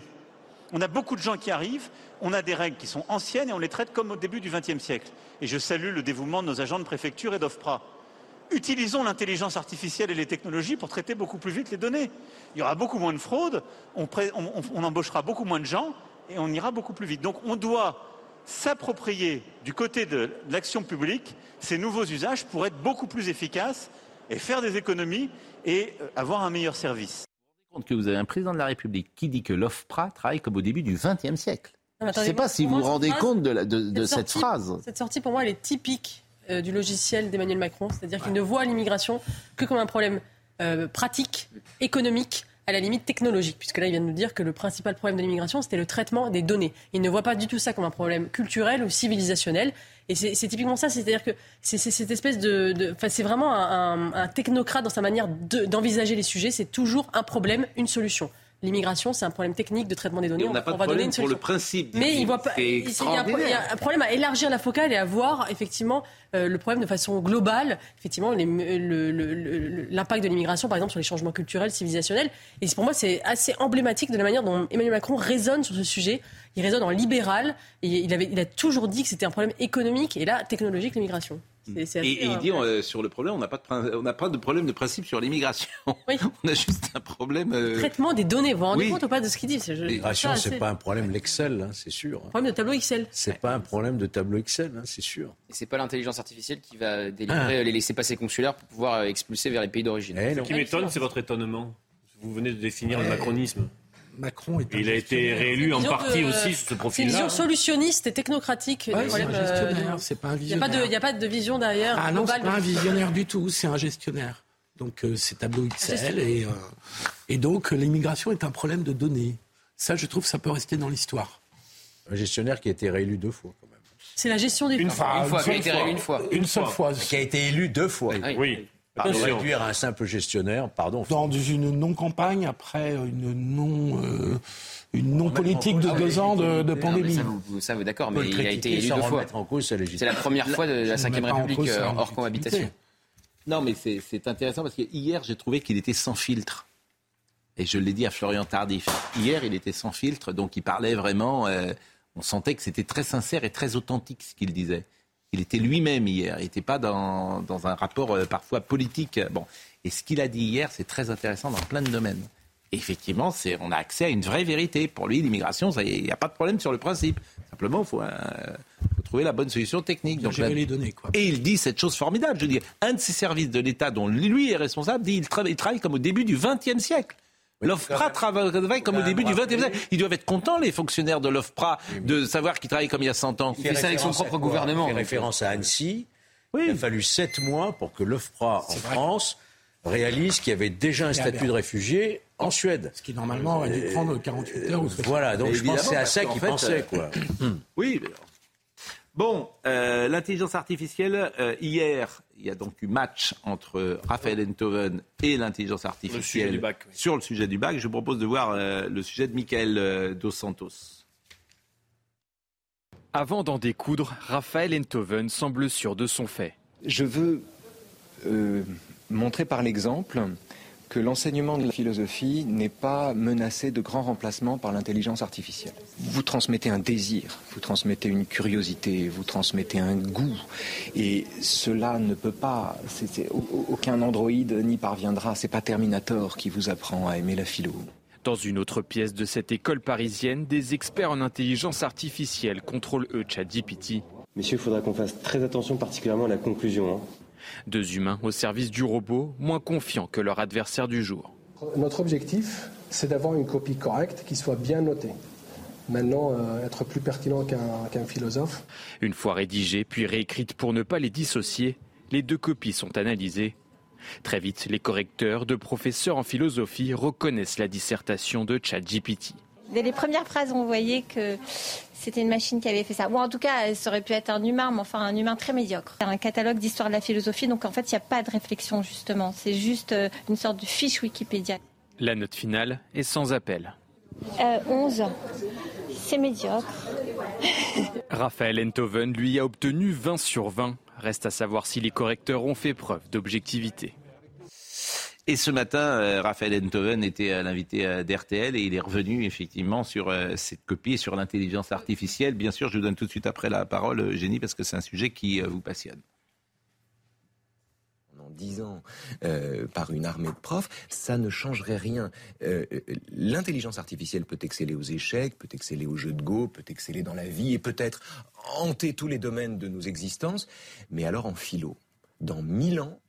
On a beaucoup de gens qui arrivent, on a des règles qui sont anciennes et on les traite comme au début du XXe siècle. Et je salue le dévouement de nos agents de préfecture et d'OFPRA. Utilisons l'intelligence artificielle et les technologies pour traiter beaucoup plus vite les données. Il y aura beaucoup moins de fraude, on, on embauchera beaucoup moins de gens et on ira beaucoup plus vite. Donc on doit s'approprier du côté de l'action publique ces nouveaux usages pour être beaucoup plus efficaces et faire des économies et euh, avoir un meilleur service. Vous vous rendez compte que vous avez un président de la République qui dit que l'OFPRA travaille comme au début du XXe siècle. Je ne sais pas si vous vous rendez compte de, cette, phrase. Cette sortie, pour moi, elle est typique euh, du logiciel d'Emmanuel Macron, c'est-à-dire qu'il ne voit l'immigration que comme un problème euh, pratique, économique, à la limite technologique, puisque là, il vient de nous dire que le principal problème de l'immigration, c'était le traitement des données. Il ne voit pas du tout ça comme un problème culturel ou civilisationnel. Et c'est typiquement ça, c'est-à-dire que c'est cette espèce de... Enfin, c'est vraiment un, technocrate dans sa manière d'envisager les sujets. C'est toujours un problème, une solution. L'immigration, c'est un problème technique de traitement des données. on n'a pas de problème pour le principe. Mais il, voit pas, il, y a un, problème à élargir la focale et à voir effectivement euh, le problème de façon globale, effectivement l'impact de l'immigration, par exemple, sur les changements culturels, civilisationnels. Et pour moi, c'est assez emblématique de la manière dont Emmanuel Macron raisonne sur ce sujet. Il raisonne en libéral. Et il, avait, il a toujours dit que c'était un problème économique et là, technologique, l'immigration et, il dit euh, sur le problème, on n'a pas, de, pas de problème de principe sur l'immigration. on a juste un problème. Euh, Traitement des données, vous vous rendez compte ou pas de ce qu'il dit? L'immigration, c'est pas un problème l'Excel, hein, c'est sûr. Un problème de tableau Excel. C'est pas un problème de tableau Excel, hein, c'est sûr. Et c'est pas l'intelligence artificielle qui va délivrer ah. les laissés-passer consulaires pour pouvoir euh, expulser vers les pays d'origine. Eh ce qui m'étonne, c'est votre étonnement. Vous venez de définir le eh. macronisme. Macron est Il a été réélu en partie aussi sur ce profil-là. C'est une vision solutionniste et technocratique. Ouais, c'est un gestionnaire, c'est pas un visionnaire. Il n'y a, pas de vision derrière. Ah non, c'est pas un visionnaire du tout, c'est un gestionnaire. Donc euh, c'est tableau Excel et, euh, et donc l'immigration est un problème de données. Ça, je trouve, ça peut rester dans l'histoire. Un gestionnaire qui a été réélu deux fois, quand même. C'est la gestion des une fois. Une fois, été réélu une fois. Une seule fois. Qui a été élu deux fois. oui. Pardon, réduire à un simple gestionnaire, pardon. Dans une non-campagne, après une non, euh, une non-politique de deux ans de, pandémie. ça, vous, d'accord, mais il a été élu deux fois. C'est la première fois de la Ve République euh, hors cohabitation. Non, mais c'est intéressant parce que hier, j'ai trouvé qu'il était sans filtre. Et je l'ai dit à Florian Tardif. Hier, il était sans filtre, donc il parlait vraiment. Euh, on sentait que c'était très sincère et très authentique ce qu'il disait. Il était lui-même hier. Il n'était pas dans, dans, un rapport euh, parfois politique. Bon. Et ce qu'il a dit hier, c'est très intéressant dans plein de domaines. Et effectivement, c'est, on a accès à une vraie vérité. Pour lui, l'immigration, il n'y a pas de problème sur le principe. Simplement, il faut, euh, faut, trouver la bonne solution technique. Donc, là, les données, quoi. Et il dit cette chose formidable. Je dis, un de ces services de l'État dont lui est responsable dit il travaille, il travaille comme au début du XXe siècle. L'OFPRA travaille comme au début du XXe siècle. Ils doivent être contents, les fonctionnaires de l'OFPRA, de savoir qu'ils travaillent comme il y a 100 ans. Il fait ça avec son propre gouvernement. Il fait référence à Annecy. Oui. Il a fallu sept mois pour que l'OFPRA en France réalise qu'il y avait déjà un statut de réfugié en Suède. Ce qui normalement aurait dû prendre 48 heures ou Voilà, donc je pense que c'est à ça qu'il pensait. Quoi. oui, Bon, euh, l'intelligence artificielle, euh, hier, il y a donc eu match entre Raphaël Enthoven et l'intelligence artificielle le bac, oui. sur le sujet du bac. Je vous propose de voir euh, le sujet de Michael euh, Dos Santos. Avant d'en découdre, Raphaël Enthoven semble sûr de son fait. Je veux euh, montrer par l'exemple que l'enseignement de la philosophie n'est pas menacé de grand remplacement par l'intelligence artificielle. Vous transmettez un désir, vous transmettez une curiosité, vous transmettez un goût, et cela ne peut pas, aucun androïde n'y parviendra, c'est pas Terminator qui vous apprend à aimer la philo. Dans une autre pièce de cette école parisienne, des experts en intelligence artificielle contrôlent eux ChatGPT. Messieurs, il faudra qu'on fasse très attention particulièrement à la conclusion. Hein. Deux humains au service du robot, moins confiants que leur adversaire du jour. Notre objectif, c'est d'avoir une copie correcte qui soit bien notée. Maintenant, euh, être plus pertinent qu'un philosophe. Une fois rédigée puis réécrite pour ne pas les dissocier, les deux copies sont analysées. Très vite, les correcteurs de professeurs en philosophie reconnaissent la dissertation de ChatGPT. Dès les premières phrases, on voyait que c'était une machine qui avait fait ça. Ou en tout cas, ça aurait pu être un humain, mais enfin un humain très médiocre. Un catalogue d'histoire de la philosophie, donc en fait, il n'y a pas de réflexion, justement. C'est juste euh, une sorte de fiche Wikipédia. La note finale est sans appel. Euh, 11. C'est médiocre. Raphaël Enthoven, lui, a obtenu 20 sur 20. Reste à savoir si les correcteurs ont fait preuve d'objectivité. Et ce matin, euh, Raphaël Enthoven était à l'invité euh, d'RTL et il est revenu effectivement sur euh, cette copie et sur l'intelligence artificielle. Bien sûr, je vous donne tout de suite après la parole, euh, Génie, parce que c'est un sujet qui euh, vous passionne. Pendant dix ans, euh, par une armée de profs, ça ne changerait rien. Euh, L'intelligence artificielle peut exceller aux échecs, peut exceller aux jeux de go, peut exceller dans la vie et peut-être hanter tous les domaines de nos existences. Mais alors en philo, dans mille ans,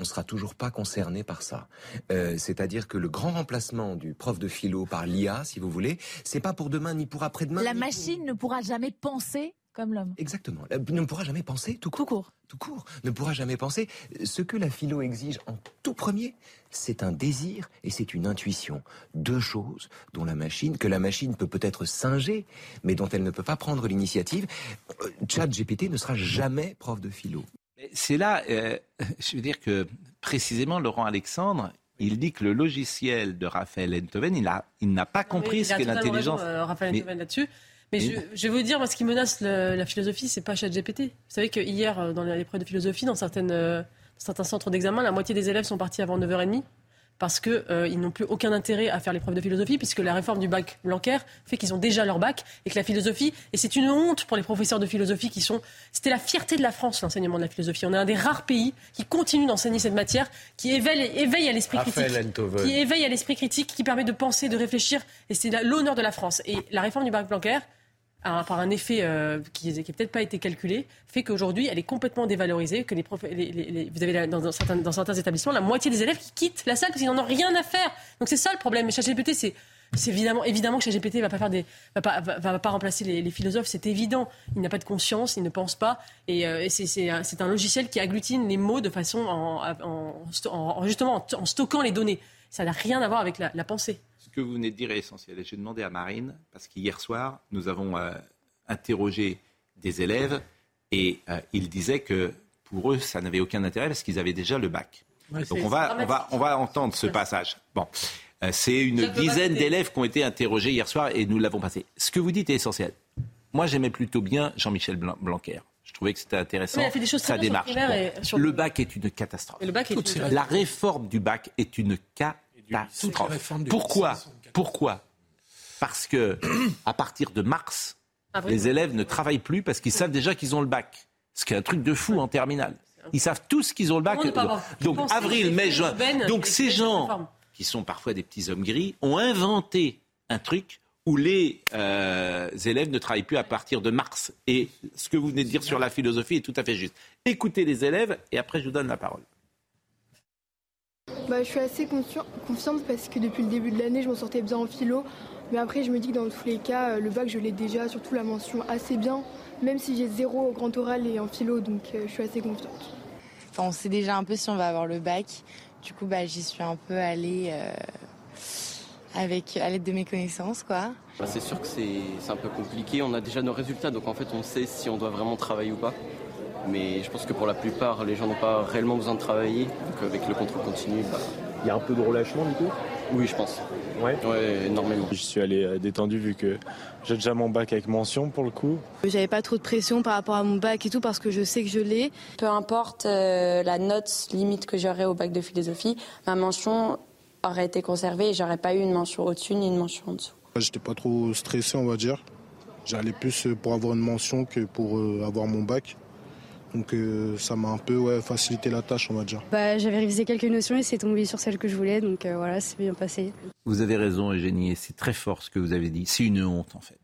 on sera toujours pas concerné par ça. Euh, C'est-à-dire que le grand remplacement du prof de philo par l'IA, si vous voulez, c'est pas pour demain ni pour après-demain. La machine ne pourra jamais penser comme l'homme. Exactement. Elle ne pourra jamais penser tout court. Tout court. Tout court. Ne pourra jamais penser. Ce que la philo exige en tout premier, c'est un désir et c'est une intuition. Deux choses dont la machine, que la machine peut peut-être singer, mais dont elle ne peut pas prendre l'initiative. Euh, Chat GPT ne sera jamais prof de philo. C'est là, euh, je veux dire que précisément Laurent Alexandre, il dit que le logiciel de Raphaël Enthoven, il n'a il n'a pas compris Oui, ce qu'est l'intelligence. raison, euh, Raphaël Enthoven là-dessus. Mais je, je vais vous dire, moi, ce qui menace le- la philosophie, c'est pas ChatGPT. Vous savez que hier, euh, dans l'épreuve de philosophie, dans, certaines, euh, dans certains centres d'examen, la moitié des élèves sont partis avant 9h30 parce qu'ils euh, ils n'ont plus aucun intérêt à faire l'épreuve de philosophie, puisque la réforme du bac Blanquer fait qu'ils ont déjà leur bac, et que la philosophie, et c'est une honte pour les professeurs de philosophie qui sont... C'était la fierté de la France, l'enseignement de la philosophie. On est un des rares pays qui continue d'enseigner cette matière, qui éveille, éveille à l'esprit critique, qui éveille à l'esprit critique, qui permet de penser, de réfléchir, et c'est l'honneur de la France. Et la réforme du bac Blanquer, par un effet euh, qui n'a peut-être pas été calculé, fait qu'aujourd'hui, elle est complètement dévalorisée, que les, prof- vous avez dans, certains, établissements la moitié des élèves qui quittent la salle parce qu'ils n'en ont rien à faire. Donc c'est ça le problème. Mais ChatGPT, c'est c'est évidemment, évidemment que ChatGPT va pas va pas, va, pas remplacer les, philosophes, c'est évident. Il n'a pas de conscience, il ne pense pas, et, euh, c'est- un, logiciel qui agglutine les mots de façon en, en- en- stockant les données. Ça n'a rien à voir avec la pensée. Ce que vous venez de dire est essentiel. Et j'ai demandé à Marine, parce qu'hier soir, nous avons euh, interrogé des élèves et euh, ils disaient que pour eux, ça n'avait aucun intérêt parce qu'ils avaient déjà le bac. Ouais, Donc on va, on, va, on va entendre ce passage. Bon. Euh, C'est une dizaine d'élèves qui ont été interrogés hier soir et nous l'avons passé. Ce que vous dites est essentiel. Moi, j'aimais plutôt bien Jean-Michel Blan- Blanquer. Je trouvais que c'était intéressant. Oui, il a fait des choses très sa bien sur le démarche. primaire et sur le- bac est une catastrophe. Et le bac est Toutes une- ces- La réforme du bac est une catastrophe. Du Pourquoi. Pourquoi Parce que à partir de mars, Avril. les élèves ne travaillent plus parce qu'ils savent déjà qu'ils ont le bac. Ce qui est un truc de fou en terminale. Ils savent tous qu'ils ont le bac. Donc avril, mai, juin. Donc ces gens qui sont parfois des petits hommes gris ont inventé un truc où les euh, élèves ne travaillent plus à partir de mars. Et ce que vous venez de dire sur la philosophie est tout à fait juste. Écoutez les élèves et après je vous donne la parole. Bah, je suis assez confiante parce que depuis le début de l'année, je m'en sortais bien en philo. Mais après, je me dis que dans tous les cas, euh, le bac, je l'ai déjà, surtout la mention, assez bien. Même si j'ai zéro au grand oral et en philo, donc euh, je suis assez confiante. Enfin, on sait déjà un peu si on va avoir le bac. Du coup, bah, j'y suis un peu allée euh, avec, à l'aide de mes connaissances, quoi. Bah, c'est sûr que c'est c'est un peu compliqué. On a déjà nos résultats, donc en fait, on sait si on doit vraiment travailler ou pas. Mais je pense que pour la plupart, les gens n'ont pas réellement besoin de travailler. Donc avec le contrôle continu, bah, Il y a un peu de relâchement du coup? Oui, je pense. Ouais. Ouais, énormément. Je suis allé euh, détendu vu que j'ai déjà mon bac avec mention pour le coup. J'avais pas trop de pression par rapport à mon bac et tout parce que je sais que je l'ai. Peu importe euh, la note limite que j'aurais au bac de philosophie, ma mention aurait été conservée et j'aurais pas eu une mention au-dessus ni une mention en dessous. J'étais pas trop stressé, on va dire. J'allais plus euh, pour avoir une mention que pour avoir mon bac. Donc euh, ça m'a un peu ouais, facilité la tâche, on va dire. Bah, J'avais révisé quelques notions et c'est tombé sur celle que je voulais, donc euh, voilà, c'est bien passé. Vous avez raison, Eugénie, c'est très fort ce que vous avez dit. C'est une honte, en fait.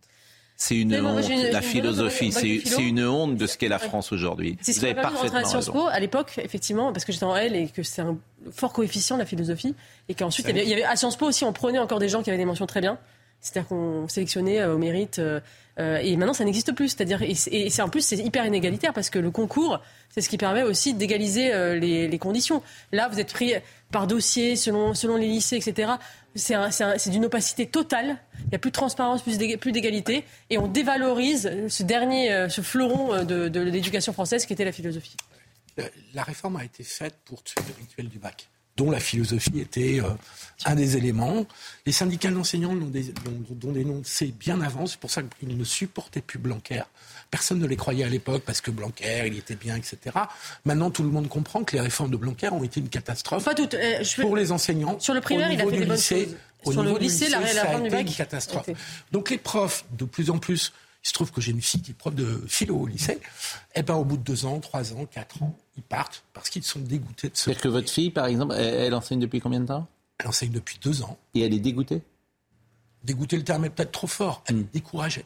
C'est une honte, la philosophie. C'est une honte de ce qu'est la France aujourd'hui. C'est ce Vous qui avez parfaitement à Sciences raison. Po à l'époque, effectivement, parce que j'étais en L et que c'est un fort coefficient la philosophie, et qu'ensuite il y avait- à Sciences Po aussi, on prenait encore des gens qui avaient des mentions très bien. C'est-à-dire qu'on sélectionnait euh, au mérite. Euh, et maintenant, ça n'existe plus. C'est-à-dire, et c'est en plus, c'est hyper inégalitaire parce que le concours, c'est ce qui permet aussi d'égaliser euh, les, conditions. Là, vous êtes pris par dossier, selon, selon les lycées, etc. C'est un- c'est un- c'est d'une opacité totale. Il n'y a plus de transparence, plus d'ég- plus d'égalité. Et on dévalorise ce dernier, euh, ce fleuron de, de l'éducation française qui était la philosophie. La réforme a été faite pour tuer le rituel du bac, dont la philosophie était euh, un des éléments. Les syndicats d'enseignants l'ont dé- l'ont- l'ont dénoncé bien avant, c'est pour ça qu'ils ne supportaient plus Blanquer. Personne ne les croyait à l'époque parce que Blanquer, il était bien, etc. Maintenant, tout le monde comprend que les réformes de Blanquer ont été une catastrophe Pas toutes. euh, je- pour les enseignants. Sur le primaire, il a fait des bonnes lycée, choses. Au Sur le niveau du lycée, la- la ça a été une catastrophe. Donc les profs, de plus en plus, il se trouve que j'ai une fille qui est prof de philo au lycée, et ben au bout de deux ans, trois ans, quatre ans, ils partent parce qu'ils sont dégoûtés de ce. C'est-à-dire que votre fille, par exemple, elle, elle enseigne depuis combien de temps? Elle enseigne depuis deux ans. Et elle est dégoûtée? Dégoûter le terme est peut-être trop fort. Elle est découragée.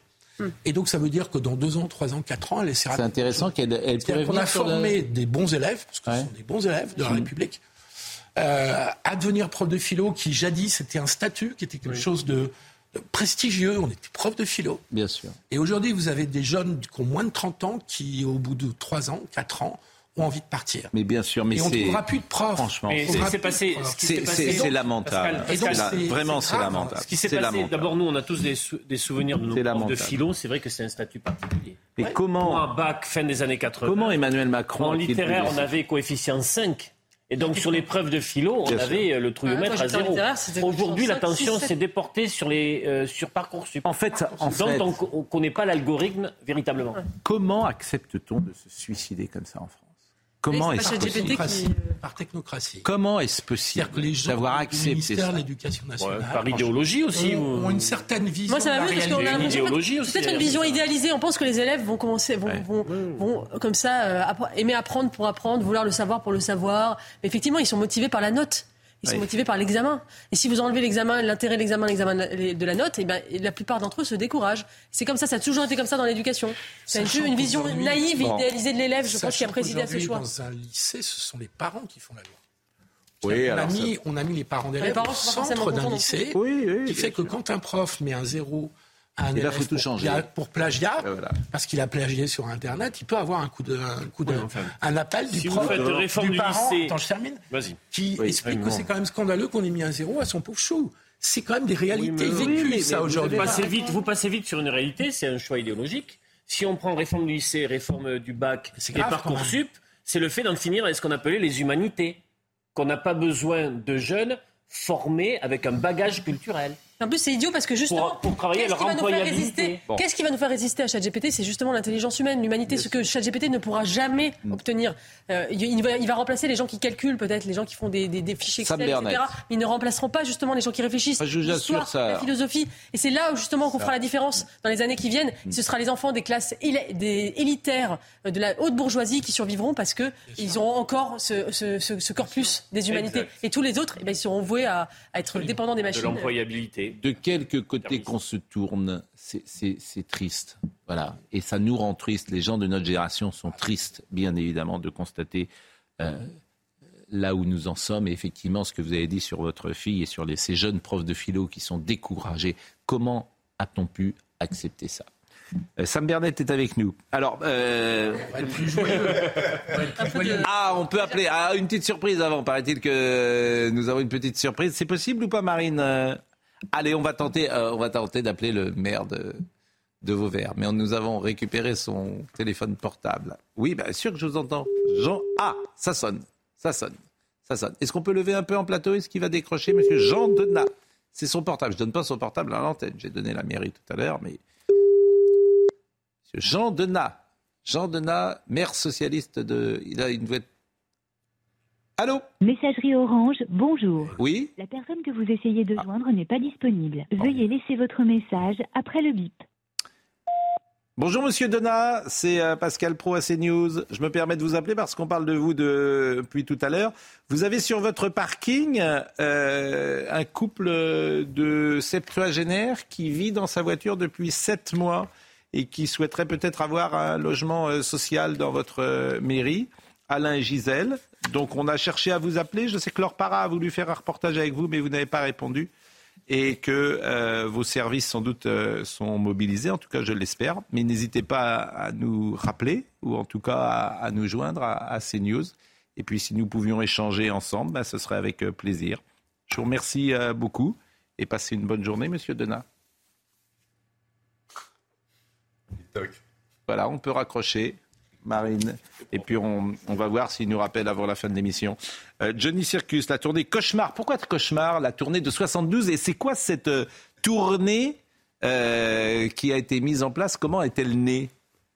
Et donc ça veut dire que dans deux ans, trois ans, quatre ans, elle essaiera. C'est intéressant qu'elle elle pourrait C'est-à-dire qu'on venir a sur le- formé des bons élèves, parce que ce sont des bons élèves de la Mhm. République, euh, à devenir prof de philo, qui jadis c'était un statut, qui était quelque chose de, de prestigieux. On était prof de philo. Bien sûr. Et aujourd'hui, vous avez des jeunes qui ont moins de 30 ans, qui, au bout de 3 ans, 4 ans, ont envie de partir. Mais bien sûr, mais Et on ne c'est trouvera plus de profs. Franchement, c'est- c'est passé- ce c'est c'est- c'est donc, lamentable. Pascal, C'est la- Pascal, vraiment, c'est lamentable. Ce qui s'est C'est passé, d'abord nous on a tous des, sou- des souvenirs de nos C'est profs de philo, c'est vrai que c'est un statut particulier. Mais Pour comment, un bac fin des années 80, comment Emmanuel Macron en littéraire on avait coefficient 5. Et donc sur l'épreuve de philo, on avait euh, le trouillomètre à zéro. Aujourd'hui, l'attention 5, s'est déportée sur les euh, sur parcoursup. En fait, en fait- on, on connaît pas l'algorithme véritablement. Comment accepte-t-on de se suicider comme ça en France? Comment est-ce possible qui- Par technocratie. Comment est-ce possible C'est-à-dire que les gens d'avoir accepté ministère de ça l'Éducation nationale, par idéologie aussi, ont, ou- ont une certaine vision. Moi, ça de la m'a vu parce qu'on a l'impression idéologie aussi, c'est peut-être une vision idéalisée. On pense que les élèves vont commencer, vont, vont, vont, comme ça euh, aimer apprendre pour apprendre, vouloir le savoir pour le savoir. Mais effectivement, ils sont motivés par la note. Ils sont Oui. motivés par l'examen. Et si vous enlevez l'examen, l'intérêt de l'examen, l'examen de la- note, et ben, la plupart d'entre eux se découragent. C'est comme ça, ça a toujours été comme ça dans l'éducation. C'est Sachant une vision naïve et Bon. idéalisée de l'élève, je pense, qui a présidé à ce choix. Dans un lycée, ce sont les parents qui font la loi. Oui, on, a ça- mis, on a mis les parents d'élèves au centre d'un lycée, Oui, oui, qui bien fait que quand un prof met un zéro un Et là, faut tout pour, changer. pour plagiat, voilà. parce qu'il a plagié sur Internet, il peut avoir un coup de, un, coup de, Oui, enfin, un appel du si vous prof, faites réforme du du parent, lycée- attends, je termine, Vas-y. qui Oui, explique que c'est quand même scandaleux qu'on ait mis un zéro à son pauvre chou. C'est quand même des réalités Oui, vécues, oui, mais- ça, aujourd'hui. Vous passez, vite, vous passez vite sur une réalité, c'est un choix idéologique. Si on prend réforme du lycée, réforme du bac C'est et grave, Parcoursup, c'est le fait d'en finir avec ce qu'on appelait les humanités. Qu'on n'a pas besoin de jeunes formés avec un bagage culturel. En plus, c'est idiot parce que justement, Pour- pour travailler qu'est-ce qui va nous faire résister Bon. Qu'est-ce qui va nous faire résister à ChatGPT? C'est justement l'intelligence humaine, l'humanité, ce que ChatGPT ne pourra jamais Mm. obtenir. Euh, il, va, il va remplacer les gens qui calculent, peut-être les gens qui font des, des- des fichiers Excel, etc. Mais ils ne remplaceront pas justement les gens qui réfléchissent. je vous assure, ça- la philosophie. Et c'est là où justement qu'on fera la différence dans les années qui viennent. Ce sera les enfants des classes éli- des élitaires euh, de la haute bourgeoisie qui survivront parce que ils auront encore ce, ce- ce- ce corpus des humanités. Exact. Et tous les autres, eh ben, ils seront voués à, à être dépendants des De machines. De quelque côté qu'on se tourne, c'est- triste. Voilà. Et ça nous rend triste. Les gens de notre génération sont tristes, bien évidemment, de constater euh, là où nous en sommes. Et effectivement, ce que vous avez dit sur votre fille et sur les, ces jeunes profs de philo qui sont découragés. Comment a-t-on pu accepter ça? Euh, Sam Bernet est avec nous. Alors, euh, ah, on peut appeler. Ah, une petite surprise avant. Paraît-il que nous avons une petite surprise. C'est possible ou pas, Marine? Allez, on va tenter. euh, tenter d'appeler le maire de, Vauvert. Mais nous avons récupéré son téléphone portable. Oui, bien sûr que je vous entends. Jean. Ah, ça sonne. Ça sonne. Ça sonne. Est-ce qu'on peut lever un peu en plateau? Est-ce qu'il va décrocher, Monsieur Jean Denat? C'est son portable. Je donne pas son portable à l'antenne. J'ai donné la mairie tout à l'heure, mais Monsieur Jean Denat. Jean Denat, maire socialiste de. Il a une. Allô Messagerie Orange, bonjour. Oui La personne que vous essayez de joindre n'est pas disponible. Veuillez laisser votre message après le bip. Bonjour Monsieur Donat, c'est euh, Pascal Pro à CNews. Je me permets de vous appeler parce qu'on parle de vous de- depuis tout à l'heure. Vous avez sur votre parking euh, un couple de septuagénaires qui vit dans sa voiture depuis sept mois et qui souhaiterait peut-être avoir un logement euh, social dans votre mairie. Alain et Gisèle. Donc on a cherché à vous appeler. Je sais que Laure Parra a voulu faire un reportage avec vous, mais vous n'avez pas répondu et que euh, vos services sans doute euh, sont mobilisés, en tout cas je l'espère. Mais n'hésitez pas à, à nous rappeler ou en tout cas à, à nous joindre à, à CNews. Et puis si nous pouvions échanger ensemble, ben, ce serait avec euh, plaisir. Je vous remercie euh, beaucoup et passez une bonne journée, Monsieur Denat. Voilà, on peut raccrocher. Marine. Et puis on, va voir s'il nous rappelle avant la fin de l'émission. Euh, Johnny Circus, la tournée Cauchemar. Pourquoi Cauchemar La tournée de 72. Et c'est quoi cette euh, tournée euh, qui a été mise en place? Comment est-elle née?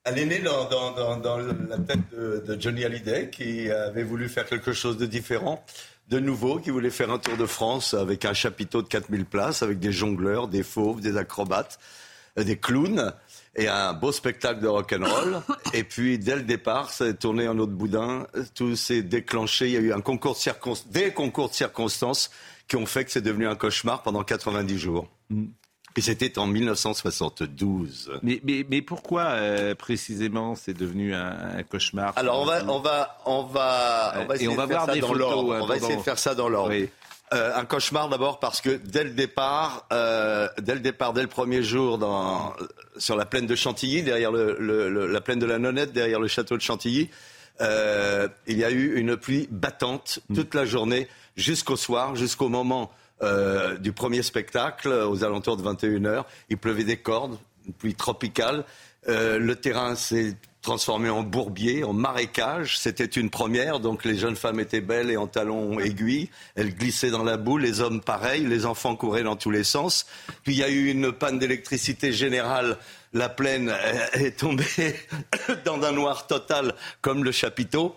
Elle est née dans, dans- dans- la tête de, de Johnny Hallyday qui avait voulu faire quelque chose de différent, de nouveau, qui voulait faire un tour de France avec un chapiteau de 4000 places, avec des jongleurs, des fauves, des acrobates, des clowns et un beau spectacle de rock'n'roll. et puis, dès le départ, ça a tourné en autre boudin, tout s'est déclenché. Il y a eu un concours de circonstances, des concours de circonstances qui ont fait que c'est devenu un cauchemar pendant 90 jours. Et c'était en 1972. mais, mais, mais pourquoi euh, précisément c'est devenu un, un cauchemar Alors on va, on va, on va, on va Et essayer on va de faire voir ça des dans photos, l'ordre. On va essayer de faire ça dans l'ordre. Euh, un cauchemar d'abord parce que dès le départ, euh, dès le départ, dès le premier jour, dans, sur la plaine de Chantilly, derrière le, le- le- la plaine de la Nonnette, derrière le château de Chantilly, euh, il y a eu une pluie battante toute la journée jusqu'au soir, jusqu'au moment euh, du premier spectacle, aux alentours de 21h. Il pleuvait des cordes, une pluie tropicale. Euh, le terrain s'est transformé en bourbier, en marécage. C'était une première, donc les jeunes femmes étaient belles et en talons aiguilles. Elles glissaient dans la boue, les hommes pareil, les enfants couraient dans tous les sens. Puis il y a eu une panne d'électricité générale. La plaine est tombée dans un noir total comme le chapiteau.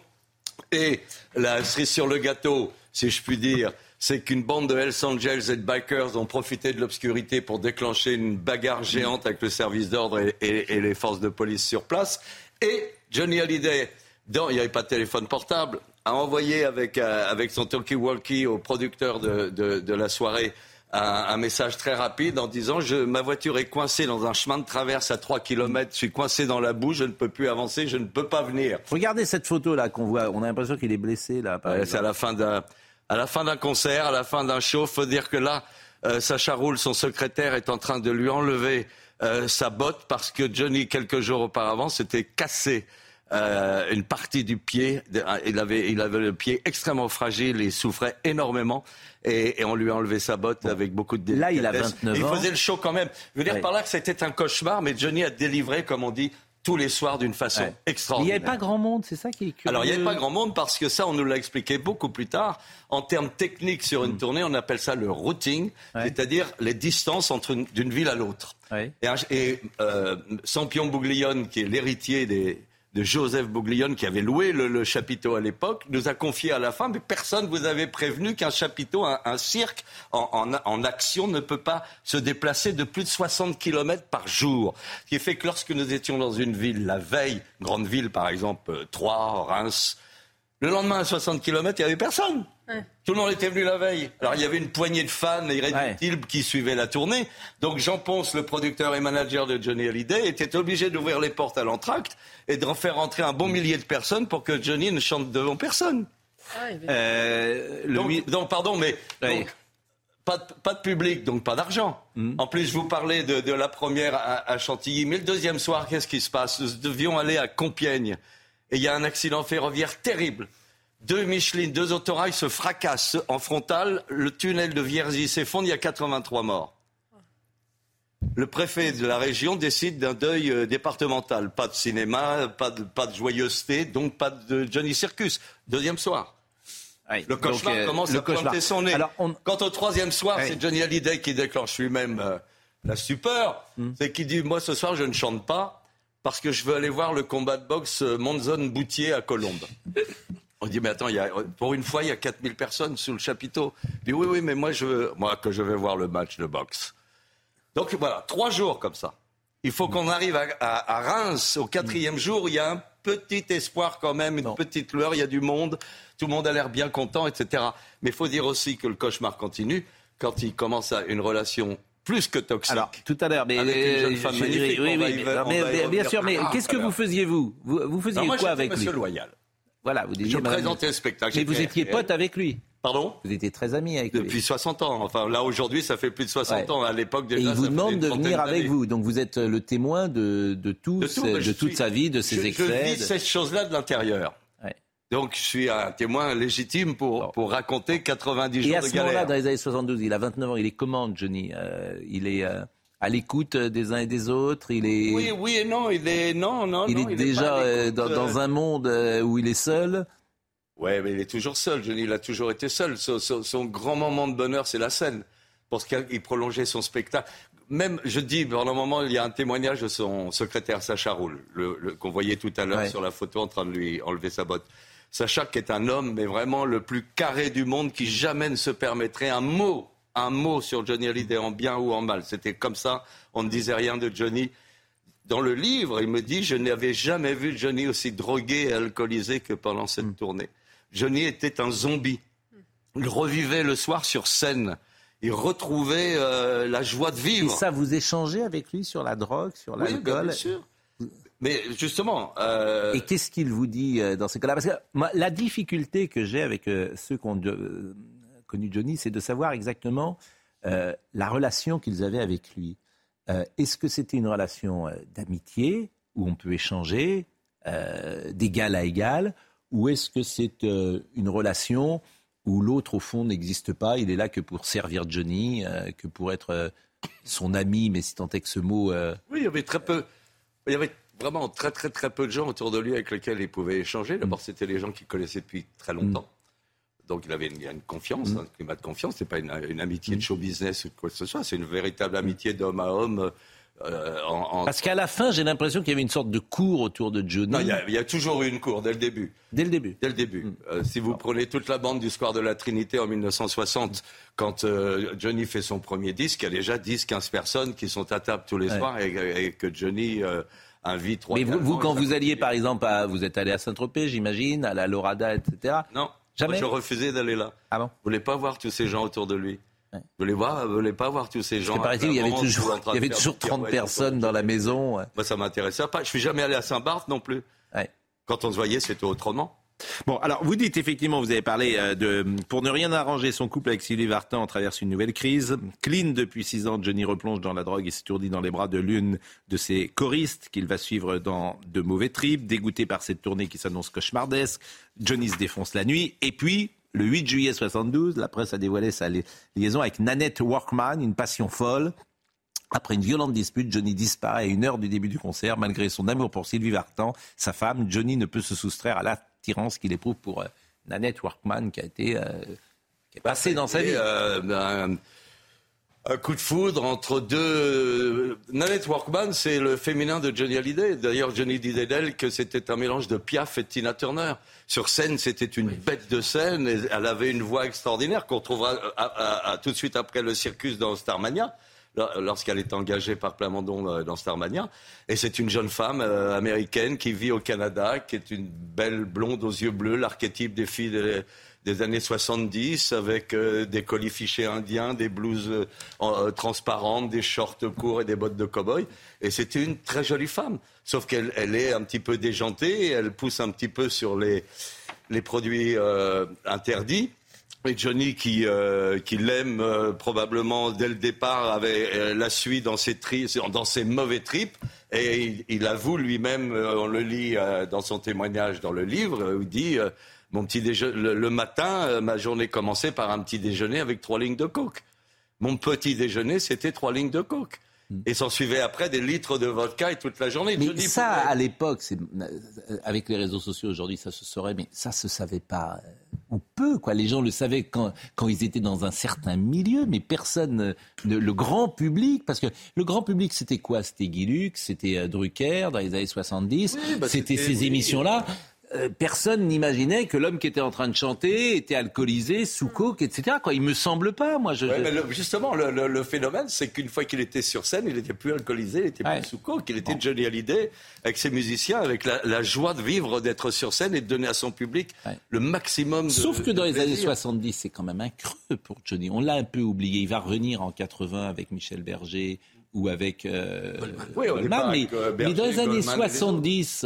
Et la cerise sur le gâteau, si je puis dire, c'est qu'une bande de Hells Angels et de bikers ont profité de l'obscurité pour déclencher une bagarre géante avec le service d'ordre et- et les forces de police sur place. Et Johnny Hallyday, dans, il n'y avait pas de téléphone portable, a envoyé avec, euh, avec son talkie-walkie au producteur de, de- de la soirée un, un message très rapide en disant je, ma voiture est coincée dans un chemin de traverse à 3 km, je suis coincé dans la boue, je ne peux plus avancer, je ne peux pas venir. Regardez cette photo là qu'on voit. On a l'impression qu'il est blessé là. Ouais, c'est à la fin d'un à la fin d'un concert, à la fin d'un show. Faut dire que là, euh, Sacha Roul, son secrétaire, est en train de lui enlever euh, sa botte parce que Johnny, quelques jours auparavant, s'était cassé. euh, une partie du pied, il avait, il avait le pied extrêmement fragile, il souffrait énormément et, et on lui a enlevé sa botte avec beaucoup de Là, il a délicatesse. 29 Et ans. Il faisait le show quand même. Je veux dire par là que c'était un cauchemar, mais Johnny a délivré, comme on dit, tous les soirs d'une façon Ouais. Il extraordinaire. n'y avait pas grand monde, c'est ça qui est curieux. Alors, il n'y avait pas grand monde parce que ça, on nous l'a expliqué beaucoup plus tard. En termes techniques sur une tournée, on appelle ça le routing, c'est-à-dire les distances entre une- d'une ville à l'autre. Et euh, Sampion Bouglione, qui est l'héritier des- de Joseph Bouglione, qui avait loué le, chapiteau à l'époque, nous a confié à la fin, mais personne vous avait prévenu qu'un chapiteau, un, cirque en, en- en action ne peut pas se déplacer de plus de 60 km par jour. Ce qui fait que lorsque nous étions dans une ville la veille, grande ville par exemple, euh, Troyes, Reims, le lendemain à 60 km, il n'y avait personne. Tout le monde était venu la veille. Alors il y avait une poignée de fans irréductibles qui suivaient la tournée. Donc Jean Ponce, le producteur et manager de Johnny Hallyday, était obligé d'ouvrir les portes à l'entracte et de faire rentrer un bon millier de personnes pour que Johnny ne chante devant personne. Euh, le donc, pardon, mais donc, pas, de, pas de public, donc pas d'argent. Hmm. En plus, je vous parlais de, de la première à, à Chantilly, mais le deuxième soir, qu'est-ce qui se passe? Nous devions aller à Compiègne et il y a un accident ferroviaire terrible. Deux Michelin, deux autorails se fracassent en frontal. Le tunnel de Vierzy s'effondre. Il y a 83 morts. Le préfet de la région décide d'un deuil euh, départemental. Pas de cinéma, pas de, pas de joyeuseté, donc pas de Johnny Circus. Deuxième soir. Le cauchemar Donc, euh, commence le à pointer cauchemar. son nez. Alors, Quant au troisième soir, c'est Johnny Hallyday qui déclenche lui-même euh, la stupeur. Hmm. C'est qu'il dit Moi, ce soir, je ne chante pas parce que je veux aller voir le combat de boxe euh, Monzon-Boutier à Colombes. On dit Mais attends, il y a- pour une fois, il y a 4000 personnes sous le chapiteau. Dit Oui, oui, mais moi, je moi, que je vais voir le match de boxe. Donc voilà, trois jours comme ça. Il faut qu'on arrive à, à- à Reims au quatrième jour. Il y a un petit espoir quand même, une petite lueur. Il y a du monde. Tout le monde a l'air bien content, etc. Mais il faut dire aussi que le cauchemar continue quand il commence à une relation plus que toxique. Alors, tout à l'heure, mais avec une jeune euh, femme je- magnifique. oui, va oui, mais- mais- va y bien sûr, mais tard, qu'est-ce que vous faisiez vous? Vous, vous faisiez Non, moi, quoi avec Monsieur lui Loyal. Voilà, vous disiez. Je présentais le spectacle. Mais vous étiez RTL. pote avec lui. Pardon? Vous étiez très amis avec lui. Depuis 60 ans. Enfin, là, aujourd'hui, ça fait plus de 60 Ouais. ans. À l'époque, Et déjà, il ça vous demande de venir avec vous. Donc vous êtes le témoin de, de, tout, De tout, toute suis- sa vie, de ses je, excès. Je vis cette chose-là de l'intérieur. Donc, je suis un témoin légitime pour, pour raconter 90 Et jours à de ce moment-là, galère. dans les années 72, il a 29 ans, il est comment, Johnny Euh, Il est euh, à l'écoute des uns et des autres Il est, Oui, oui et non. Il est, non, non, il non, est déjà à euh, dans, euh. dans un monde euh, où il est seul Ouais, mais il est toujours seul. Johnny, il a toujours été seul. Son, son- son grand moment de bonheur, c'est la scène. Parce qu'il prolongeait son spectacle. Même, je dis, pendant un moment, il y a un témoignage de son secrétaire Sacha Roul, le, le- qu'on voyait tout à l'heure Ouais. sur la photo en train de lui enlever sa botte. Sacha, qui est un homme, mais vraiment le plus carré du monde, qui jamais ne se permettrait un mot, un mot sur Johnny Hallyday, en bien ou en mal. C'était comme ça, on ne disait rien de Johnny. Dans le livre, il me dit, je n'avais jamais vu Johnny aussi drogué et alcoolisé que pendant cette tournée. Johnny était un zombie. Il revivait le soir sur scène. Il retrouvait euh, la joie de Et vivre. ça, vous échangez avec lui sur la drogue, sur Oui, l'alcool bien sûr. Mais justement. euh, Et qu'est-ce qu'il vous dit euh, dans ces cas-là? Parce que moi, la difficulté que j'ai avec euh, ceux qui ont connu Johnny, c'est de savoir exactement euh, la relation qu'ils avaient avec lui. Euh, Est-ce que c'était une relation d'amitié où on peut échanger d'égal à égal, ou est-ce que c'est une relation où l'autre au fond n'existe pas, il est là que pour servir Johnny, que pour être son ami, mais si tant est que ce mot Oui, il y avait très peu. Il y avait vraiment très très très peu de gens autour de lui avec lesquels il pouvait échanger. D'abord, c'était les gens qu'il connaissait depuis très longtemps. Donc il avait une, confiance, un climat de confiance. C'est pas une, une amitié de show business ou quoi que ce soit. C'est une véritable amitié d'homme à homme. euh, en, en- Parce qu'à la fin, j'ai l'impression qu'il y avait une sorte de cours autour de Johnny. Non, il y, a, il y a toujours eu une cour dès le début. Dès le début. Dès le début. Euh, si vous prenez toute la bande du Square de la Trinité en 1960, quand euh, Johnny fait son premier disque, il y a déjà 10-15 personnes qui sont à table tous les Ouais. soirs et, et que Johnny invite. Mais vous, quand vous alliez, par exemple, à, vous êtes allé à Saint-Tropez, j'imagine, à la Lorada, etc. Non, Jamais moi, je refusais d'aller là. Ah bon Vous voulez pas voir tous ces gens autour de lui. Vous voulez voir, vous voulez pas voir tous ces gens. Parce que il y un avait toujours, il y avait toujours des 30 pirouettes personnes dans la maison. Moi, ça m'intéressait pas. Je suis jamais allé à Saint-Barth non plus. Quand on se voyait, c'était autrement. Bon, alors vous dites effectivement, vous avez parlé euh, de pour ne rien arranger son couple avec Sylvie Vartan, traverse une nouvelle crise. Clean depuis six ans, Johnny replonge dans la drogue et s'étourdit dans les bras de l'une de ses choristes qu'il va suivre dans de mauvais trips. Dégoûté par cette tournée qui s'annonce cauchemardesque, Johnny se défonce la nuit. Et puis, le 8 juillet 72, la presse a dévoilé sa li- liaison avec Nanette Workman, une passion folle. Après une violente dispute, Johnny disparaît à une heure du début du concert. Malgré son amour pour Sylvie Vartan, sa femme, Johnny ne peut se soustraire à l'attirance qu'il éprouve pour euh, Nanette Workman, qui a été euh, qui est passée dans sa vie. euh, ben, un coup de foudre entre deux. Nanette Workman, c'est le féminin de Johnny Hallyday. D'ailleurs, Johnny disait d'elle que c'était un mélange de Piaf et Tina Turner. Sur scène, c'était une bête de scène. Et elle avait une voix extraordinaire qu'on retrouvera à- à- à- tout de suite après le circus dans Starmania lorsqu'elle est engagée par Plamondon euh, dans Starmania. Et c'est une jeune femme euh, américaine qui vit au Canada, qui est une belle blonde aux yeux bleus, l'archétype des filles des, années 70, avec euh, des colifichés indiens, des blouses en- transparentes, des shorts courts et des bottes de cow-boy. Et c'était une très jolie femme. Sauf qu'elle elle est un petit peu déjantée, elle pousse un petit peu sur les, produits interdits. Et Johnny, qui, euh, qui l'aime euh, probablement dès le départ, avait euh, la suit dans ses, tri- dans ses mauvais tripes. Et il, il avoue lui-même, euh, on le lit dans son témoignage dans le livre, où il dit mon petit le, le matin, ma journée commençait par un petit déjeuner avec trois lignes de coke. Mon petit déjeuner, c'était trois lignes de coke. Et s'en suivait après des litres de vodka et toute la journée. Mais Johnny ça, pouvait- à l'époque, avec les réseaux sociaux aujourd'hui, ça se saurait, mais ça se savait pas, ou peu, quoi. Les gens le savaient quand, quand ils étaient dans un certain milieu, mais personne, euh, le grand public, parce que le grand public, c'était quoi? C'était Guy Lux, c'était euh, Drucker dans les années 70, bah, c'était c'était- ces oui. émissions-là. Euh, personne n'imaginait que l'homme qui était en train de chanter était alcoolisé, sous coke, etc. Quoi. Il me semble pas, moi. Je, Ouais, mais le- justement, le, le- le phénomène, c'est qu'une fois qu'il était sur scène, il n'était plus alcoolisé, il était Ouais. plus sous coke, il était Johnny Hallyday avec ses musiciens, avec la, la joie de vivre, d'être sur scène et de donner à son public le maximum de Sauf que dans les années plaisir. 70, c'est quand même un creux pour Johnny. On l'a un peu oublié. Il va revenir en 80 avec Michel Berger ou avec euh, Oui, au Goldman. départ, Mais, avec, euh, mais dans les années Goldman et les autres. 70,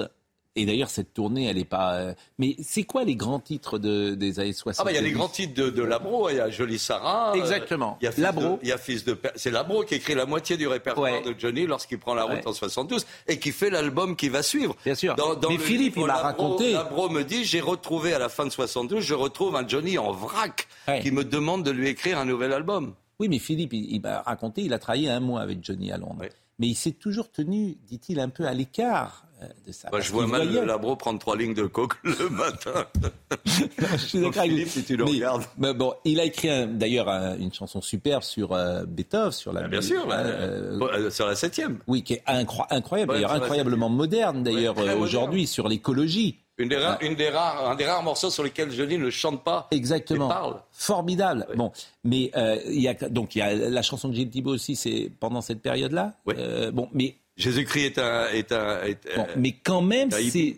et d'ailleurs cette tournée, elle est pas. euh, mais c'est quoi les grands titres de, des années 70 Ah bah il y a les grands titres de, de Labro, il y a Jolie Sarah. euh, Exactement. Il y a Labro. de- Il y a Fils de C'est Labro qui écrit la moitié du répertoire de Johnny lorsqu'il prend la route Ouais. en 72 et qui fait l'album qui va suivre. Bien sûr. Dans- dans Mais Philippe, il m'a raconté- Labro me dit j'ai retrouvé à la fin de 72, je retrouve un Johnny en vrac qui me demande de lui écrire un nouvel album. Oui, mais Philippe, il, il m'a raconté, il a travaillé un mois avec Johnny à Londres. Mais il s'est toujours tenu, dit-il, un peu à l'écart de ça. Bah, je vois mal voyait- le Labro prendre trois lignes de coke le matin. je suis d'accord avec si tu le Mais- regardes. mais bon, il a écrit un- d'ailleurs un- une chanson superbe sur euh, Beethoven, sur la. Bien sûr, là, euh, euh, sur la septième. oui, qui est incro- incroyable, Ouais, d'ailleurs incroyablement moderne d'ailleurs très euh, moderne. aujourd'hui sur l'écologie. Une des rares, une des rares, un des rares morceaux sur lesquels Johnny ne chante pas. Exactement. parle. Formidable. Bon, mais euh, il y a donc il y a la chanson de Gilles Thibault aussi, c'est pendant cette période-là. Euh, bon, mais Jésus-Christ est un. Est un est, bon, mais quand même,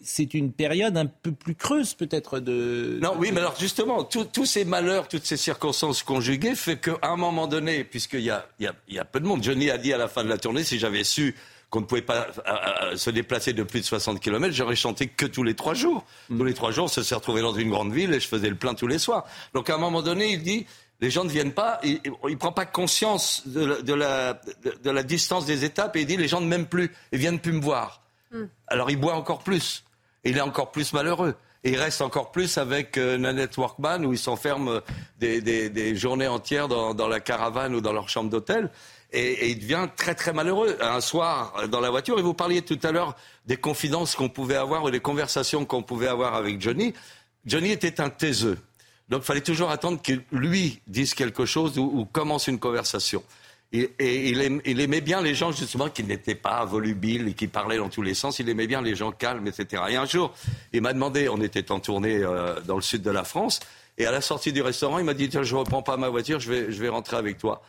c'est une période un peu plus creuse peut-être de. Non, oui, mais alors justement, tous ces malheurs, toutes ces circonstances conjuguées fait qu'à un moment donné, puisqu'il y a, y, a, y a peu de monde, Johnny a dit à la fin de la tournée, si j'avais su qu'on ne pouvait pas euh, euh, se déplacer de plus de 60 km, j'aurais chanté que tous les trois jours. Tous les trois jours, on se s'est retrouvé dans une grande ville et je faisais le plein tous les soirs. Donc à un moment donné, il dit, les gens ne viennent pas, il ne prend pas conscience de la, de, la, de- de la distance des étapes et il dit, les gens ne m'aiment plus, ils viennent plus me voir. Alors il boit encore plus. Et il est encore plus malheureux. Et il reste encore plus avec euh, Nanette Workman, où il s'enferme euh, des, des- des journées entières dans, dans la caravane ou dans leur chambre d'hôtel. Et, et il devient très très malheureux. Un soir, euh, dans la voiture, et vous parliez tout à l'heure des confidences qu'on pouvait avoir ou des conversations qu'on pouvait avoir avec Johnny. Johnny était un taiseux. Donc il fallait toujours attendre que lui dise quelque chose ou, commence une conversation. Et, il, aim- il aimait bien les gens justement qui n'étaient pas volubiles et qui parlaient dans tous les sens. Il aimait bien les gens calmes, etc. Et un jour, il m'a demandé, on était en tournée euh, dans le sud de la France, et à la sortie du restaurant, il m'a dit, tiens, je reprends pas ma voiture, je vais, rentrer avec toi.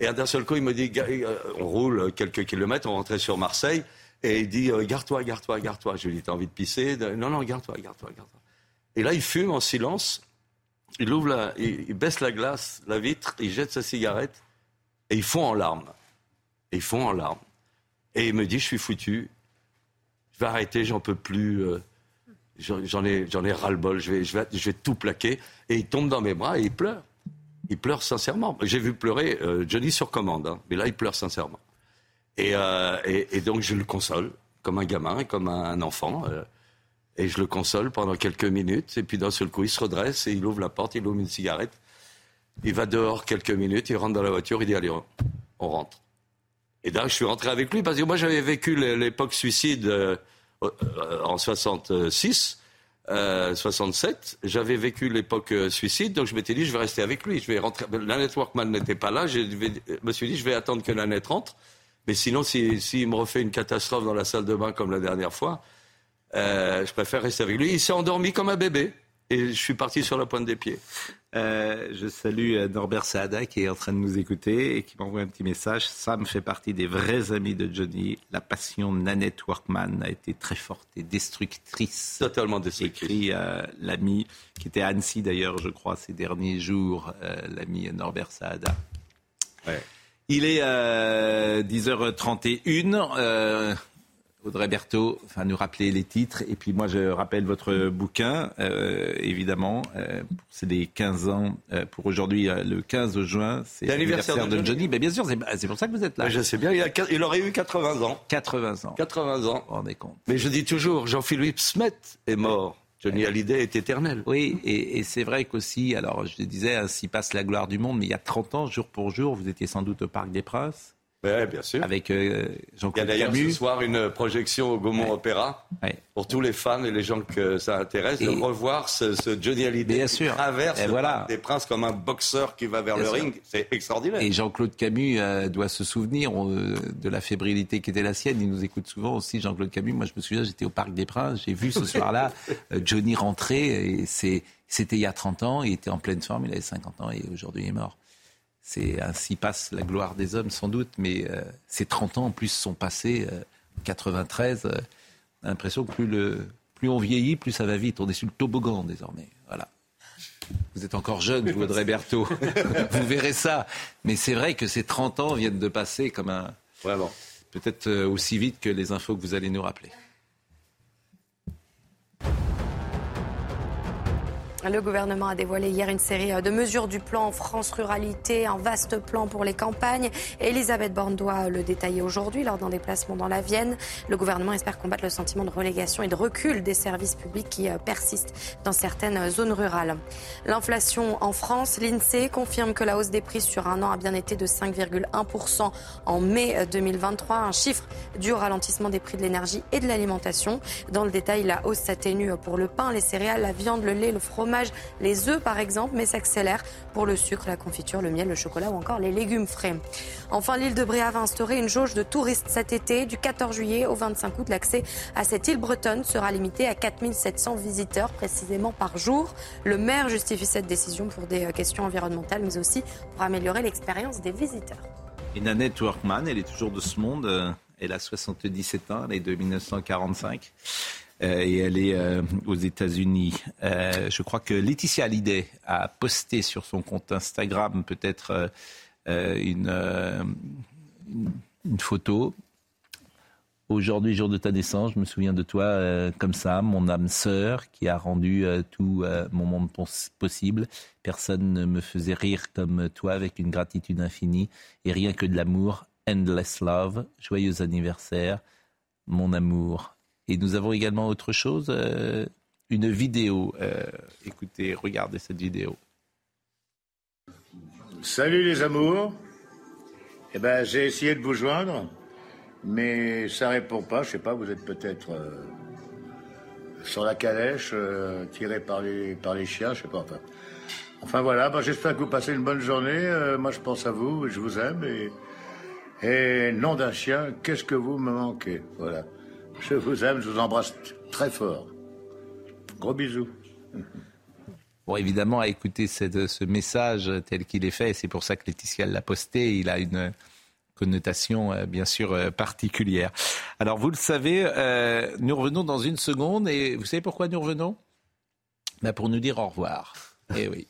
Et d'un seul coup, il me dit, euh, on roule quelques kilomètres, on rentrait sur Marseille, et il dit, euh, garde-toi, garde-toi, garde-toi. Je lui dis, t'as envie de pisser? Non, non, garde-toi, garde-toi, garde-toi. Et là, il fume en silence, il ouvre la, il, baisse la glace, la vitre, il jette sa cigarette, et il fond en larmes. Et il fond en larmes. Et il me dit, je suis foutu, je vais arrêter, j'en peux plus, euh, j'en ai, ai ras-le-bol, je vais, je, vais, tout plaquer. Et il tombe dans mes bras et il pleure. Il pleure sincèrement. J'ai vu pleurer euh, Johnny sur commande, hein, mais là, il pleure sincèrement. Et, euh, et, et donc, je le console, comme un gamin, comme un enfant. Euh, et je le console pendant quelques minutes. Et puis, d'un seul coup, il se redresse et il ouvre la porte, il ouvre une cigarette. Il va dehors quelques minutes, il rentre dans la voiture, il dit Allez, on, rentre. Et là, je suis rentré avec lui parce que moi, j'avais vécu l'époque suicide euh, euh, en 66. 67, j'avais vécu l'époque suicide, donc je m'étais dit je vais rester avec lui, je vais rentrer. Nanette Workman n'était pas là, je me suis dit je vais attendre que Nanette rentre, mais sinon s'il si, me refait une catastrophe dans la salle de bain comme la dernière fois, je préfère rester avec lui. Il s'est endormi comme un bébé et je suis parti sur la pointe des pieds. Euh, je salue euh, Norbert Saada qui est en train de nous écouter et qui m'envoie un petit message. Sam fait partie des vrais amis de Johnny. La passion de Nanette Workman a été très forte et destructrice. Totalement destructrice. Écrit euh, l'ami qui était à Annecy d'ailleurs, je crois, ces derniers jours, l'ami Norbert Saada. Ouais. Il est 10h31. Audrey Berthaud, enfin, nous rappeler les titres. Et puis moi, je rappelle votre bouquin, euh, évidemment. Euh, c'est des 15 ans euh, pour aujourd'hui, le 15 juin. C'est l'anniversaire de, Johnny. Mais bien sûr, c'est pour ça que vous êtes là. je sais bien, il, aurait eu 80 ans. 80 ans. 80 ans. Vous rendez compte. Mais je dis toujours, Jean-Philippe Smet est mort. Johnny Hallyday est éternel. Oui, et, et c'est vrai qu'aussi, alors je disais, ainsi passe la gloire du monde, mais il y a 30 ans, jour pour jour, vous étiez sans doute au Parc des Princes. Oui, bien sûr. Avec euh, Jean-Claude Il y a d'ailleurs ce soir une projection au Gaumont Opéra pour tous les fans et les gens que ça intéresse de revoir ce, Johnny Hallyday bien qui sûr. traverse voilà. des princes comme un boxeur qui va vers le ring. C'est extraordinaire. Et Jean-Claude Camus euh, doit se souvenir euh, de la fébrilité qui était la sienne. Il nous écoute souvent aussi, Jean-Claude Camus. Moi, je me souviens, j'étais au Parc des Princes. J'ai vu ce soir-là Johnny rentrer. C'était il y a 30 ans. Il était en pleine forme. Il avait 50 ans et aujourd'hui il est mort. C'est ainsi passe la gloire des hommes sans doute, mais euh, ces 30 ans en plus sont passés, 93, euh, on a l'impression que plus, le, plus on vieillit, plus ça va vite. On est sur le toboggan désormais. Voilà. Vous êtes encore jeune, vous, Audrey Berthaud. vous verrez ça. Mais c'est vrai que ces 30 ans viennent de passer comme un... Vraiment. Peut-être euh, aussi vite que les infos que vous allez nous rappeler. Le gouvernement a dévoilé hier une série de mesures du plan France Ruralité, un vaste plan pour les campagnes. Elisabeth Borne doit le détailler aujourd'hui lors d'un déplacement dans la Vienne. Le gouvernement espère combattre le sentiment de relégation et de recul des services publics qui euh, persistent dans certaines zones rurales. L'inflation en France, l'INSEE confirme que la hausse des prix sur un an a bien été de 5,1% en mai 2023, un chiffre dû au ralentissement des prix de l'énergie et de l'alimentation. Dans le détail, la hausse s'atténue pour le pain, les céréales, la viande, le lait, le fromage les œufs par exemple, mais s'accélère pour le sucre, la confiture, le miel, le chocolat ou encore les légumes frais. Enfin, l'île de Bréa va instaurer une jauge de touristes cet été. Du 14 juillet au 25 août, l'accès à cette île bretonne sera limité à 4700 visiteurs précisément par jour. Le maire justifie cette décision pour des questions environnementales, mais aussi pour améliorer l'expérience des visiteurs. Et Nanette Workman, elle est toujours de ce monde. Elle a 77 ans, elle est de 1945. Euh, et elle est euh, aux États-Unis. Euh, je crois que Laetitia Hallyday a posté sur son compte Instagram peut-être une, une, photo. Aujourd'hui, jour de ta naissance, je me souviens de toi comme ça, mon âme sœur, qui a rendu tout mon monde possible. Personne ne me faisait rire comme toi, avec une gratitude infinie et rien que de l'amour. Endless love, joyeux anniversaire, mon amour. Et nous avons également autre chose, euh, une vidéo. Euh, écoutez, regardez cette vidéo. Salut les amours. Eh ben, j'ai essayé de vous joindre, mais ça répond pas. Je sais pas, vous êtes peut-être euh, sur la calèche, tiré par les, par les chiens, je sais pas. Enfin, voilà, ben, j'espère que vous passez une bonne journée. moi, je pense à vous, je vous aime. Et, et nom d'un chien, qu'est-ce que vous me manquez? Voilà. Je vous aime, je vous embrasse très fort. Gros bisous. Bon, évidemment, à écouter ce message tel qu'il est fait, c'est pour ça que Laetitia l'a posté, il a une connotation euh, bien sûr euh, particulière. Alors, vous le savez, euh, nous revenons dans une seconde, et vous savez pourquoi nous revenons? Ben, Pour nous dire au revoir. Eh oui,